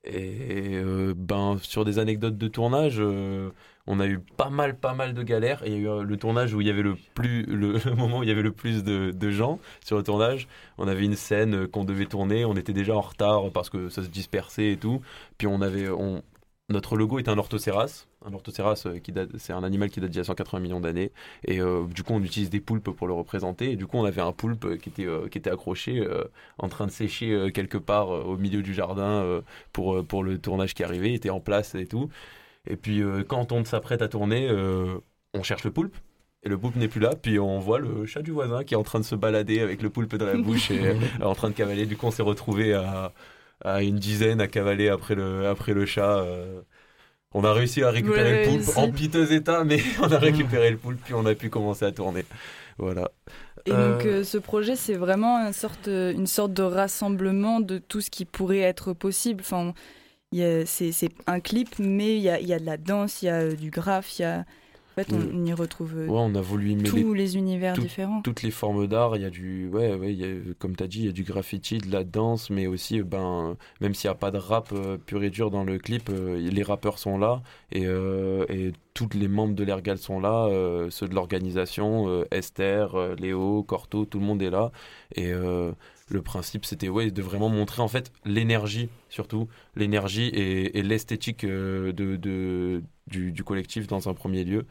Et euh, ben, sur des anecdotes de tournage, euh, on a eu pas mal, pas mal de galères. Et il y a eu euh, le tournage où il y avait le plus, le, [LAUGHS] moment où il y avait le plus de, gens sur le tournage. On avait une scène qu'on devait tourner. On était déjà en retard parce que ça se dispersait et tout. Puis on avait, on, notre logo est un orthocéras. Un orthocéras, euh, qui date, c'est un animal qui date d'il y a 180 millions d'années. Et euh, du coup, on utilise des poulpes pour le représenter. Et du coup, on avait un poulpe euh, qui était, euh, qui était accroché, euh, en train de sécher quelque part au milieu du jardin pour, pour le tournage qui arrivait. Il était en place et tout. Et puis, quand on s'apprête à tourner, on cherche le poulpe. Et le poulpe n'est plus là, puis on voit le chat du voisin qui est en train de se balader avec le poulpe dans la [LAUGHS] bouche et en train de cavaler. Du coup, on s'est retrouvé à, à une dizaine à cavaler après le, après le chat. euh. On a réussi à récupérer le poulpe en piteux état, mais [LAUGHS] on a récupéré le poulpe, puis on a pu commencer à tourner. Voilà. Et Euh, donc euh, ce projet, c'est vraiment une sorte, une sorte de rassemblement de tout ce qui pourrait être possible. Enfin, c'est un clip, mais il y a, y a de la danse, il y a euh, du graphe, il y a... En fait, on, Mm. on y retrouve euh, Ouais, on a voulu y mêler tous les univers tout- différents. Toutes les formes d'art, il y a du, ouais, ouais, il y a, comme tu as dit, il y a du graffiti, de la danse, mais aussi, ben, même s'il n'y a pas de rap euh, pur et dur dans le clip, euh, les rappeurs sont là et, euh, et tous les membres de l'Ergal sont là, euh, ceux de l'organisation, euh, Esther, euh, Léo, Corto, tout le monde est là. Et euh, le principe, c'était ouais, de vraiment montrer en fait l'énergie, surtout l'énergie et, et l'esthétique euh, de, de, du, du collectif dans un premier lieu.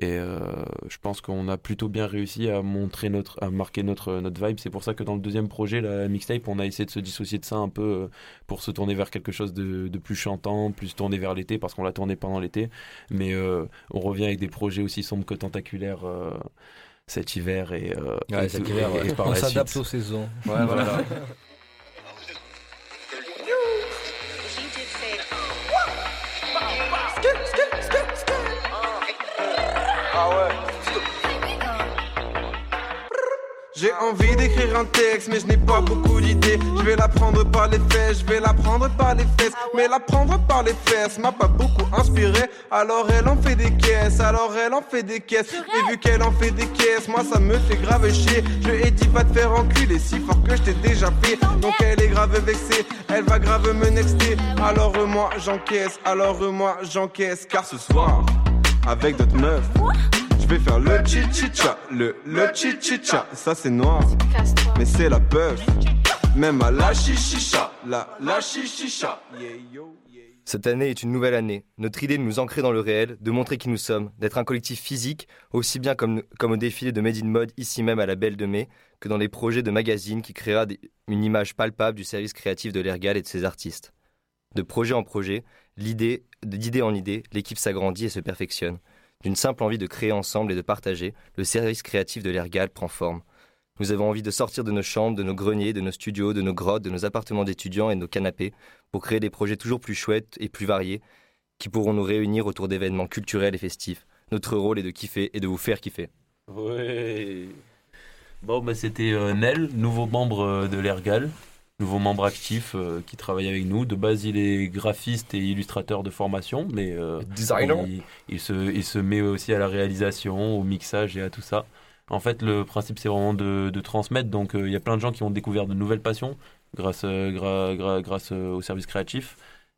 Et euh, je pense qu'on a plutôt bien réussi à montrer notre, à marquer notre, notre vibe. C'est pour ça que dans le deuxième projet, la mixtape, on a essayé de se dissocier de ça un peu euh, pour se tourner vers quelque chose de, de plus chantant, plus tourné vers l'été, parce qu'on l'a tourné pendant l'été. Mais euh, on revient avec des projets aussi sombres que tentaculaires euh, cet hiver et, euh, Ouais, et cet hiver, et- ouais. et par On la s'adapte aux saisons. Ouais, voilà. [LAUGHS] J'ai envie d'écrire un texte, mais je n'ai pas beaucoup d'idées. Je vais la prendre par les fesses, je vais la prendre par les fesses. Mais la prendre par les fesses m'a pas beaucoup inspiré. Alors elle en fait des caisses, alors elle en fait des caisses. Et vu qu'elle en fait des caisses, moi ça me fait grave chier. Je lui ai dit va te faire enculer si fort que je t'ai déjà fait. Donc elle est grave vexée, elle va grave me nexter. Alors euh, moi j'encaisse, alors moi j'encaisse. Car ce soir, avec d'autres meufs. Vais faire le chichicha, le le chichicha. Ça c'est noir, mais c'est la bœuf. Même à la chichicha, la la chichicha. Cette année est une nouvelle année. Notre idée de nous ancrer dans le réel, de montrer qui nous sommes, d'être un collectif physique, aussi bien comme, au défilé de Made in Mode ici même à la Belle de Mai, que dans les projets de magazine qui créera une image palpable du service créatif de l'Ergal et de ses artistes. De projet en projet, d'idée en idée, l'équipe s'agrandit et se perfectionne. D'une simple envie de créer ensemble et de partager, le service créatif de l'Ergal prend forme. Nous avons envie de sortir de nos chambres, de nos greniers, de nos studios, de nos grottes, de nos appartements d'étudiants et de nos canapés pour créer des projets toujours plus chouettes et plus variés qui pourront nous réunir autour d'événements culturels et festifs. Notre rôle est de kiffer et de vous faire kiffer. Ouais. Bon, bah, c'était euh, Nel, nouveau membre euh, de l'Ergal, nouveau membre actif euh, qui travaille avec nous. De base, il est graphiste et illustrateur de formation, mais euh, Designer. il, il se, il se met aussi à la réalisation, au mixage et à tout ça. En fait, le principe, c'est vraiment de, de transmettre. Donc, euh, il y a plein de gens qui ont découvert de nouvelles passions grâce, euh, gra- gra- grâce au service créatif.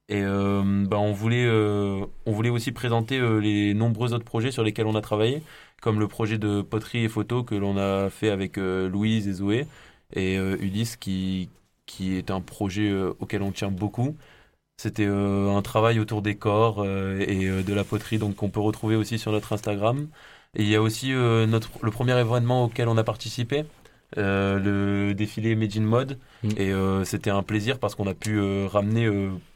Et bah, on, voulait, on voulait aussi présenter les nombreux autres projets sur lesquels on a travaillé, comme le projet de poterie et photo que l'on a fait avec Louise et Zoé, et Ulysse, qui, qui est un projet euh, auquel on tient beaucoup. C'était euh, un travail autour des corps euh, et de la poterie, donc qu'on peut retrouver aussi sur notre Instagram. Et il y a aussi notre, le premier événement auquel on a participé, euh, le défilé Made in Mode. Et euh, c'était un plaisir parce qu'on a pu euh, ramener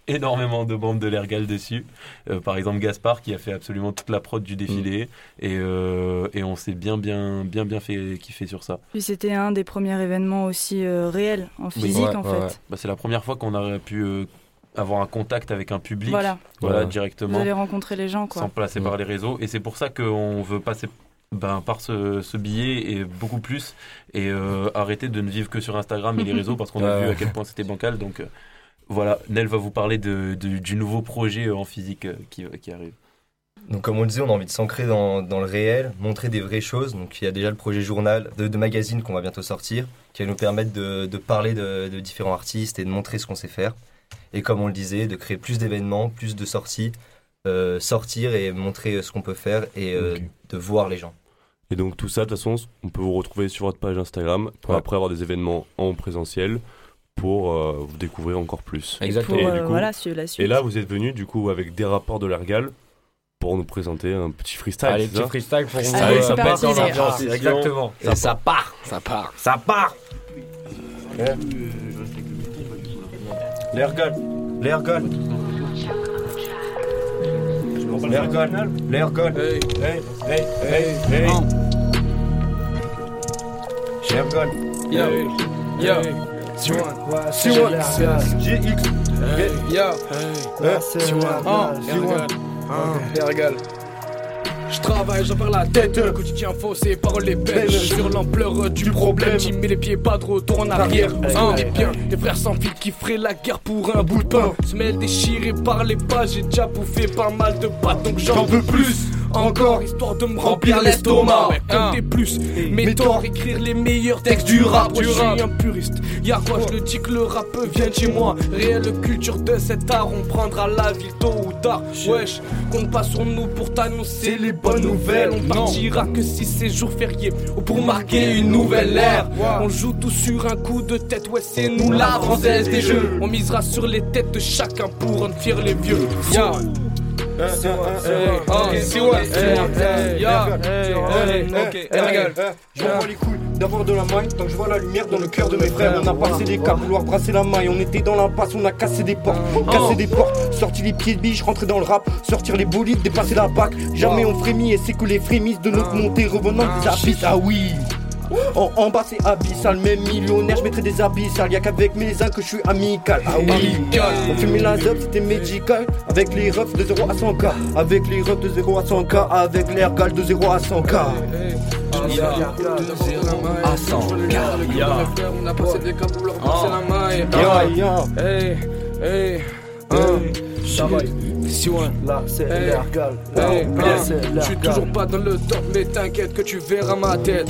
énormément de membres de l'Ergal dessus. Euh, par exemple, Gaspard qui a fait absolument toute la prod du défilé. Et, euh, et on s'est bien, bien, bien, bien fait kiffer sur ça. Puis c'était un des premiers événements aussi euh, réels, en physique en fait. Bah, c'est la première fois qu'on a pu euh, avoir un contact avec un public. Voilà. Voilà, Vous directement. allez rencontrer les gens quoi. Sans passer par les réseaux. Et c'est pour ça qu'on veut passer ben, par ce, ce billet et beaucoup plus. Et euh, arrêter de ne vivre que sur Instagram et les [LAUGHS] réseaux parce qu'on a vu à quel point c'était bancal. Donc euh, voilà, Nel va vous parler de, de- du nouveau projet euh, en physique euh, qui, qui arrive. Donc comme on le disait, on a envie de s'ancrer dans, dans le réel, montrer des vraies choses. Donc il y a déjà le projet journal de, de magazine qu'on va bientôt sortir, qui va nous permettre de, de parler de, de différents artistes et de montrer ce qu'on sait faire. Et comme on le disait, de créer plus d'événements, plus de sorties, euh, sortir et montrer ce qu'on peut faire et euh, de voir les gens. Et donc tout ça, de toute façon, on peut vous retrouver sur votre page Instagram pour Ouais. après avoir des événements en présentiel pour euh, vous découvrir encore plus. Exactement. Pour, euh, voilà, suivre la suite. Et là, vous êtes venu du coup avec des rapports de l'Ergal pour nous présenter un petit freestyle. Allez, petit ça freestyle pour vous Allez, euh, c'est mettre parti, dans l'ambiance. Exactement. Et ça part, ça part, ça part. L'Ergal, l'Ergal. L'Ergal, l'Ergal. Hey, hey, hey, hey, hey. L'Ergal. Yo, yo, C1, C1, C1, GX, yo, Ouais, c'est C1, la base. C1, Ergal. Je travaille, j'en perds la tête, quotidien faussé, paroles et belles Sur l'ampleur du problème, j'y mets les pieds, pas de retour en arrière. On est bien, des frères sans fil qui feraient la guerre pour un bout de pain Semelle déchirée par les pas, j'ai déjà bouffé pas mal de pâtes Donc j'en veux plus encore, histoire de me remplir l'estomac. Ouais, Comme des plus, mes torts, écrire les meilleurs textes du rap. Je suis un puriste, y'a quoi, je le dis que le rap vient de chez moi. Réelle culture de cet art, on prendra la ville tôt ou tard. Wesh, compte pas sur nous pour t'annoncer les bonnes nouvelles. On partira que si c'est jour férié ou pour marquer une nouvelle ère. On joue tout sur un coup de tête, ouais c'est nous la française des jeux. On misera sur les têtes de chacun pour en fier les vieux. Yeah. Je m'envoie les couilles d'avoir de la maille Tant que je vois la lumière dans le cœur de mes frères On a passé des cas, vouloir brasser la maille On était dans l'impasse, on a cassé des portes Cassé des portes, sorti les pieds de biche Rentrer dans le rap, sortir les bolides Dépasser la bac, jamais on frémit Et c'est que les frémisses de notre montée Revenant des abysses, ah oui en, en bas c'est abyssal, même millionnaire, je mettrais des abyssales. Y'a qu'avec mes uns que je suis amical. Ah oui, on fumait la zob, c'était médical. Avec les refs de 0 à 100k. Avec les refs de 0 à 100k. Avec l'air gal de 0 à 100k. À 100 On a passé des cas pour leur passer la maille. Yo. Hey, hey, Là, c'est Hey, hey, Je suis toujours pas dans le top, mais t'inquiète que tu verras ma tête.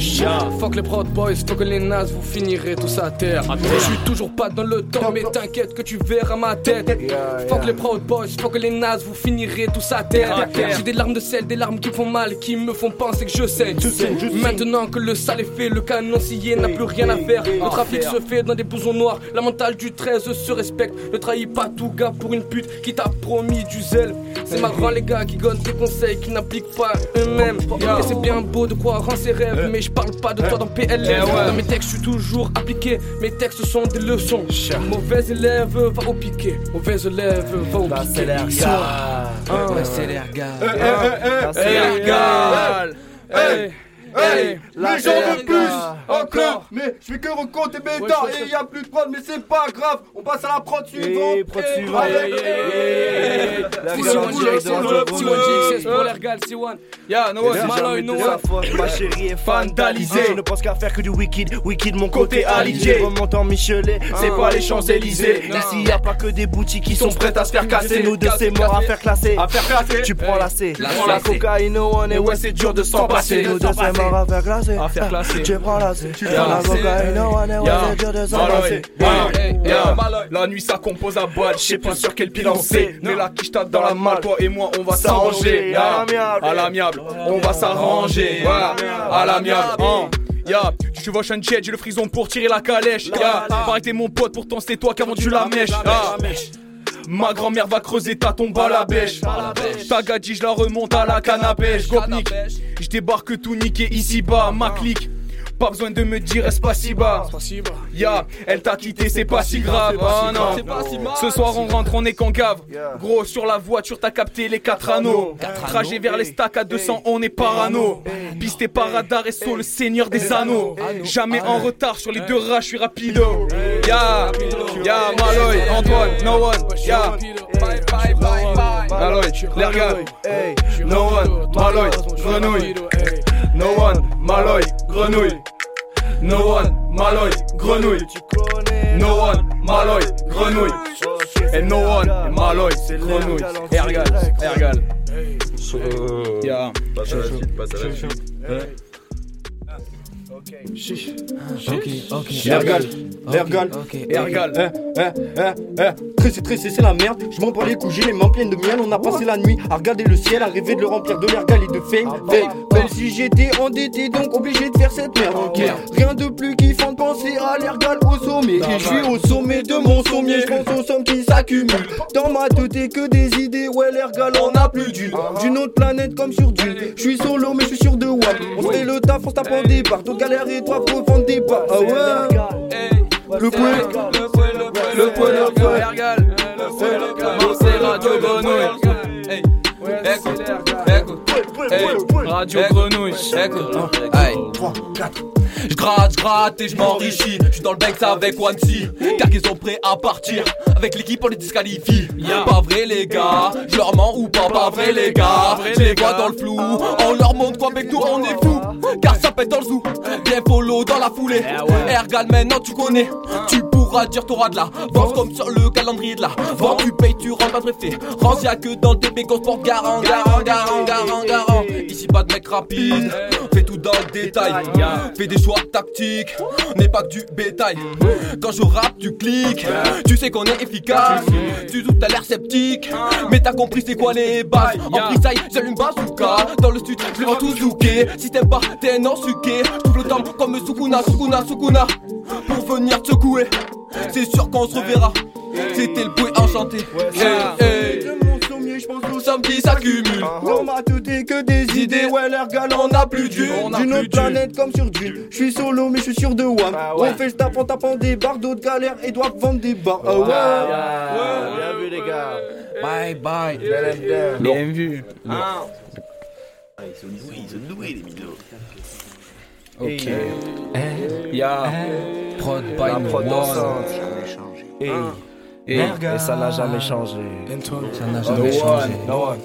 Fuck les Proud Boys, fuck les nazes, vous finirez tous à terre. Je suis toujours pas dans le top, mais t'inquiète que tu verras ma tête. Fuck les Proud Boys, fuck les nazes, vous finirez tous à terre. J'ai des larmes de sel, des larmes qui font mal, qui me font penser que je saigne. Maintenant que le sale est fait, le canon scié n'a plus rien à faire. Le trafic se fait dans des blousons noirs, la mentale du 13 se respecte. Ne trahis pas tout gars pour une pute qui t'a promis du zèle. C'est marrant les gars qui gonnent des conseils qui n'appliquent pas eux-mêmes. Et c'est bien beau de croire en ses rêves, mais je parle pas de toi dans PLF. Dans mes textes, je suis toujours appliqué. Mes textes sont des leçons. Mauvais élève va au piqué. Mauvais élève va au piqué. c'est l'air Soit. gal. Hein. Ouais, c'est l'air c'est. Hey, Mais j'en veux plus encore Mais je fais que recompter mes Et y a plus de prod mais c'est pas grave On passe à la prod suivante prod suivante. eh, eh, eh, c'est ma chérie est vandalisée. Je ne pense qu'à faire que du wicked, wicked mon côté allié. Remonte en Michelet, c'est Ah. pas les Champs-Élysées. Ici y a pas que des boutiques qui sont prêtes à se faire casser. Nous deux c'est mort à faire classer. À faire classer. Tu prends la C, La cocaïne et ouais c'est dur de s'en passer. Nous deux c'est mort à faire classer. À faire classer. Tu prends la C, tu Yeah. prends la cocaïne dur de s'en passer. La nuit ça compose à balle, je sais pas sur quel pilan c'est Mais la quiche dans la malle, toi et moi on va s'arranger. à l'amiable. On va s'arranger. À l'amiable. hein. Ya, tu chevauches un jet, j'ai le frison pour tirer la calèche. Ya, t'es mon pote, pourtant c'est toi qui as vendu la mèche. Ah. Ma grand-mère va creuser ta tombe à la bêche. Ta gadji je la remonte à la canne à je débarque tout niqué ici bas Ma clique pas besoin de me dire est-ce pas si bas. Ya, elle t'a quitté, c'est pas si grave. Oh non, ce soir on rentre, on est qu'en cave. Gros, sur la voiture, t'as capté les quatre anneaux. Trajet vers les stacks à 200, on est parano. Pisté par radar et sur le seigneur des anneaux. Jamais en retard sur les deux rats, je suis rapido. Ya, ya, Maloy, Antoine, no one. Ya, Maloy, l'ergal. No one, Maloy, grenouille. No one, Maloy, grenouille. No one, Maloy, grenouille. No one, Maloy, grenouille. Et no one, Maloy, grenouille. Ergal, Ergal. Ya. Passe à la suite, passe à la suite. Ok, ok. Eh, eh, eh, eh. Tressé, tressé, c'est la merde. Je m'en les couilles, j'ai les mains pleines de miel. On a passé la nuit à regarder le ciel, à rêver de le remplir de l'ergal et de fame. Fame. Comme si j'étais endetté, donc obligé de faire cette merde. Rien de plus kiffant de penser à l'ergal au sommet. Et je suis au sommet de mon sommier. Je pense aux sommes qui s'accumulent. Dans ma tête, et que des idées. Ouais, l'ergal, on a plus d'une. D'une autre planète comme sur Dune. Je suis solo, mais je suis sûr de what. On se fait le taf, on se tape en départ. D'autres galères et toi, faut vendre des parts. Ah ouais. Le point, le point, le point, le c'est Radio Grenouille. Écoute, écoute, Radio Grenouille, écoute. Hey. Je gratte, je gratte et je m'enrichis. Je suis dans le Banks avec Wansi. Car qu'ils sont prêts à partir. Avec l'équipe, on les disqualifie. Pas vrai, les gars. Je leur mens ou pas, pas vrai, les gars. Je les vois dans le flou. On leur montre quoi, mec, nous on est fous. Car ça pète dans le zoo. Bien follow dans la foulée. Ergal, maintenant tu connais. Tu pourras dire t'auras de la vente comme sur le calendrier de la vente. Tu payes, tu rentres pas préfet. Range, y'a que dans tes bécons sport garant, garant, garant, garant, garant. Ici, pas de mec rapide. Fais tout dans le détail. Fais des choix tactiques. N'est pas que du bétail. Quand je rappe, tu cliques. Tu sais qu'on est efficace. Tu doutes, t'as l'air sceptique. Mais t'as compris c'est quoi les bases. En freestyle, j'allume bazooka. Dans le studio, je vais tout zouker. Si t'aimes pas, t'es un ensuqué. Tout le temps comme Sukuna, Sukuna, Sukuna. Pour venir te secouer. C'est sûr qu'on se reverra. C'était le bruit enchanté. Hey, hey. Mais je pense Nous sommes qui s'accumulent. On m'a tout est que des idées, ouais, l'air galant, On n'a plus d'une, D'une plus autre d'une. planète comme sur Dune. Je suis solo, mais je suis sûr de one. Ah ouais. On fait le tap en tapant des barres, d'autres galères et doivent vendre des barres. Ah ouais. Bien vu les gars. Bye bye. Bien vu. Ah. Ils sont doués, ils sont doués les minos. Ok. Eh. Ya. Prod by La prod One. Hey. Et, Et ça n'a jamais changé. Ça n'a No jamais one, changé. no one.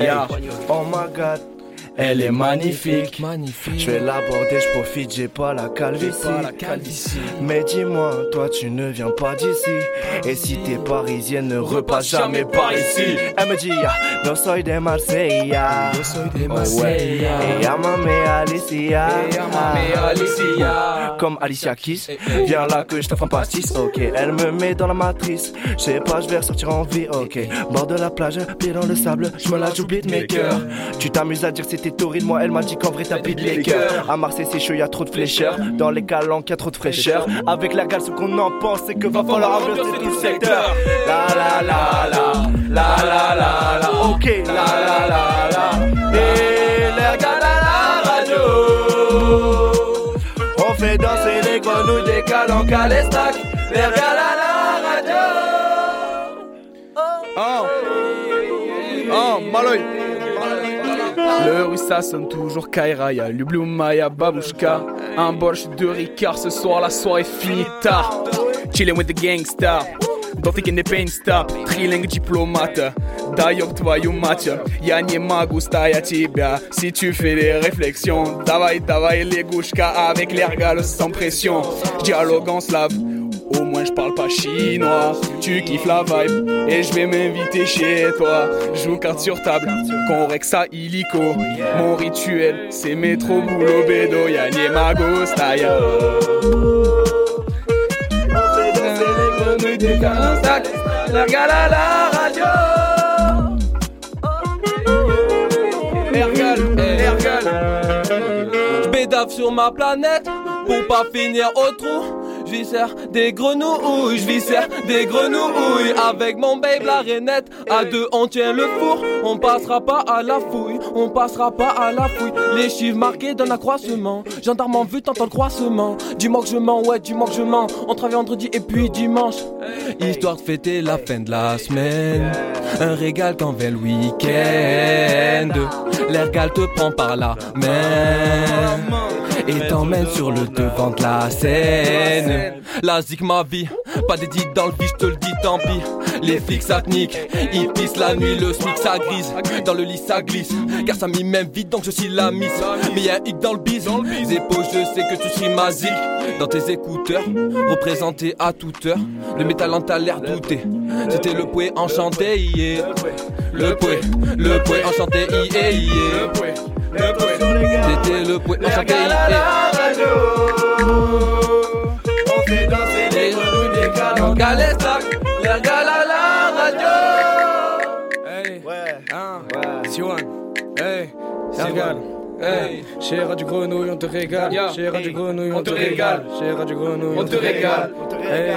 Yeah. Oh my god. Elle est magnifique. Magnifique. Je vais l'aborder, je profite, j'ai pas la calvitie. Mais dis-moi, toi tu ne viens pas d'ici. Et si t'es parisienne, ne repasse jamais par ici. Elle me dit, no soy de Marsella. Yo soy de Oh, Marsella. ouais. Et llámame Alicia. Alicia. Comme Alicia Keys. Viens là que je un pastis. Ok, elle me met dans la matrice. Je sais pas, je vais ressortir en vie. Ok, bord de la plage, pied dans le sable. Je me la j'oublie de mes cœurs. Tu t'amuses à dire que c'était torride. Moi, elle m'a dit qu'en vrai t'as pris les cœurs. À Marseille, c'est chaud, y a trop de flécheurs. Dans les calanques, y a trop de fraîcheur. Avec la gale, ce qu'on en pense, c'est que va falloir ambiancer tout le secteur. La la la la. La la la la. Ok, la la la la. Et les gars à la radio. On fait danser les grenouilles des calanques à l'estac. Les gars à la radio. Oh, oh, Maloy. Le oui ça sonne toujours Kaira, y'a le Blue Maya Babushka Un borsch de Ricard, ce soir la soirée finit tard Chillin' with the gangsta Don't think in the pain stop Trilingue diplomate D'ailleurs toi you match Я не могу стоять тебя Si tu fais des réflexions Давай, давай les gouchka Avec les regals sans pression Dialogue en slave au moins je parle pas chinois, tu kiffes la vibe et je vais m'inviter chez toi. Joue carte sur table, Conrexa illico. Mon rituel, c'est métro boulot bédo, y'a ni ma gostaya. La gala la radio. Ergal, Ergal. J'bédave sur ma planète pour pas finir au trou. Des grenouilles, j'viscère des grenouilles. Avec mon babe la rainette, à deux on tient le four. On passera pas à la fouille, on passera pas à la fouille. Les chiffres marqués d'un accroissement Gendarme en vue, t'entends le croissement. Dis-moi que je mens, ouais dis-moi que je mens. On travaille vendredi et puis dimanche. Histoire de fêter la fin de la semaine. Un régal quand vient le week-end. L'ergal te prend par la main. Et t'emmène sur le devant de la scène. La zik ma vie, pas dédié dans le vie, je te le dis tant pis. Les flics ça nique, ils pissent la nuit, le smic ça grise. Dans le lit ça glisse, car ça m'y même vite donc je suis la miss. Mais y'a un hic dans le bise, Zépo je sais que tu suis ma zik. Dans tes écouteurs, représenté à toute heure. Le métal en t'a l'air douté, c'était le pouet enchanté, yeah. Le pouet, le pouet enchanté, yeah, yeah. C'était le pouet enchanté, On fait danser les grenouilles des calanques à l'estac. La gala à la radio. Hey, ouais, hein, Siwan, hey, Sergal. Hey, chez du Grenouille, on te régale. Chez du Grenouille, on te régale. Chez du Grenouille, on te régale. Hey,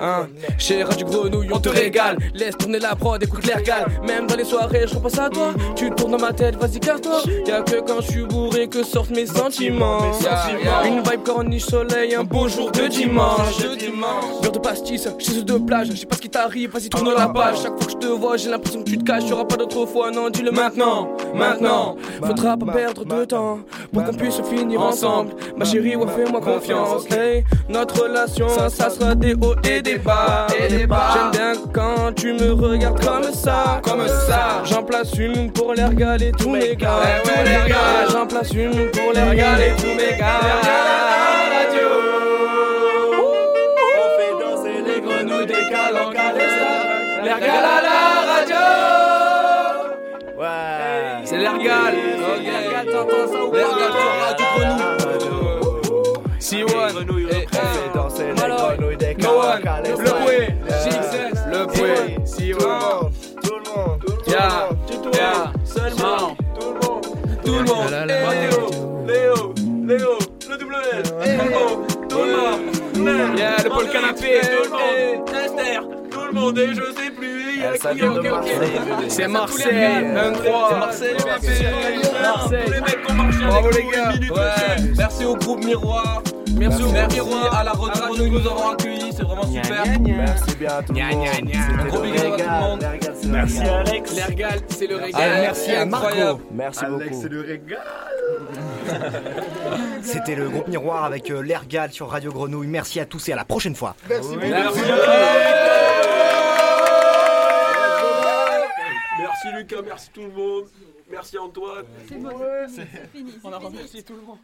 hein, chez du Grenouille, on te régale. Laisse tourner la prod, écoute l'air gale. Même dans les soirées, je repense à toi. Tu tournes dans ma tête, vas-y, casse-toi. Y'a que quand je suis bourré que sortent mes sentiments. Une vibe corniche soleil, un beau jour de dimanche. Beurre de pastis, chez de plage. Je sais pas ce qui t'arrive, vas-y, tourne la page. Chaque fois que je te vois, j'ai l'impression que tu te caches. Y'aura pas d'autre fois, non, dis-le maintenant. Maintenant, faudra pas perdre de temps pour qu'on puisse finir ensemble. Ma chérie, ouais, fais-moi confiance. Hey, notre relation, ça, ça sera des hauts et des bas. J'aime bien quand tu me regardes comme ça. Comme ça. J'en place une pour les regaler tous mes gars. Les. J'en place une pour les regaler tous mes gars. radio. On fait danser les grenouilles des l'estac. Les à la radio. Ouais. C'est. L'ergal, Ya. Ya. Seulement. Tout le monde. Léo, Léo, Léo, le WS, Léo, tout le monde. Yeah, le Paul Canapé. Tout le monde. Esther, tout le monde et je sais plus. ok. Marseille. C'est Marseille, 23. C'est Marseille, Marseille. Les mecs ont marché Bravo, gars. Merci au groupe Miroir. Merci au groupe Merci Miroir. à la radio de nous avoir accueillis, c'est vraiment super. Merci bien à tout le monde. Un gros big up à tout le monde. Merci Alex. Les régales, c'est le régal. Allez, merci à Marco. Merci Alex, beaucoup. c'est le régal. [LAUGHS] C'était le groupe Miroir avec euh, l'Ergal sur Radio Grenouille. Merci à tous et à la prochaine fois. Merci beaucoup. Merci. Lucas, merci tout le monde. Merci Antoine. C'est bon, c'est fini. On a remercié tout le monde.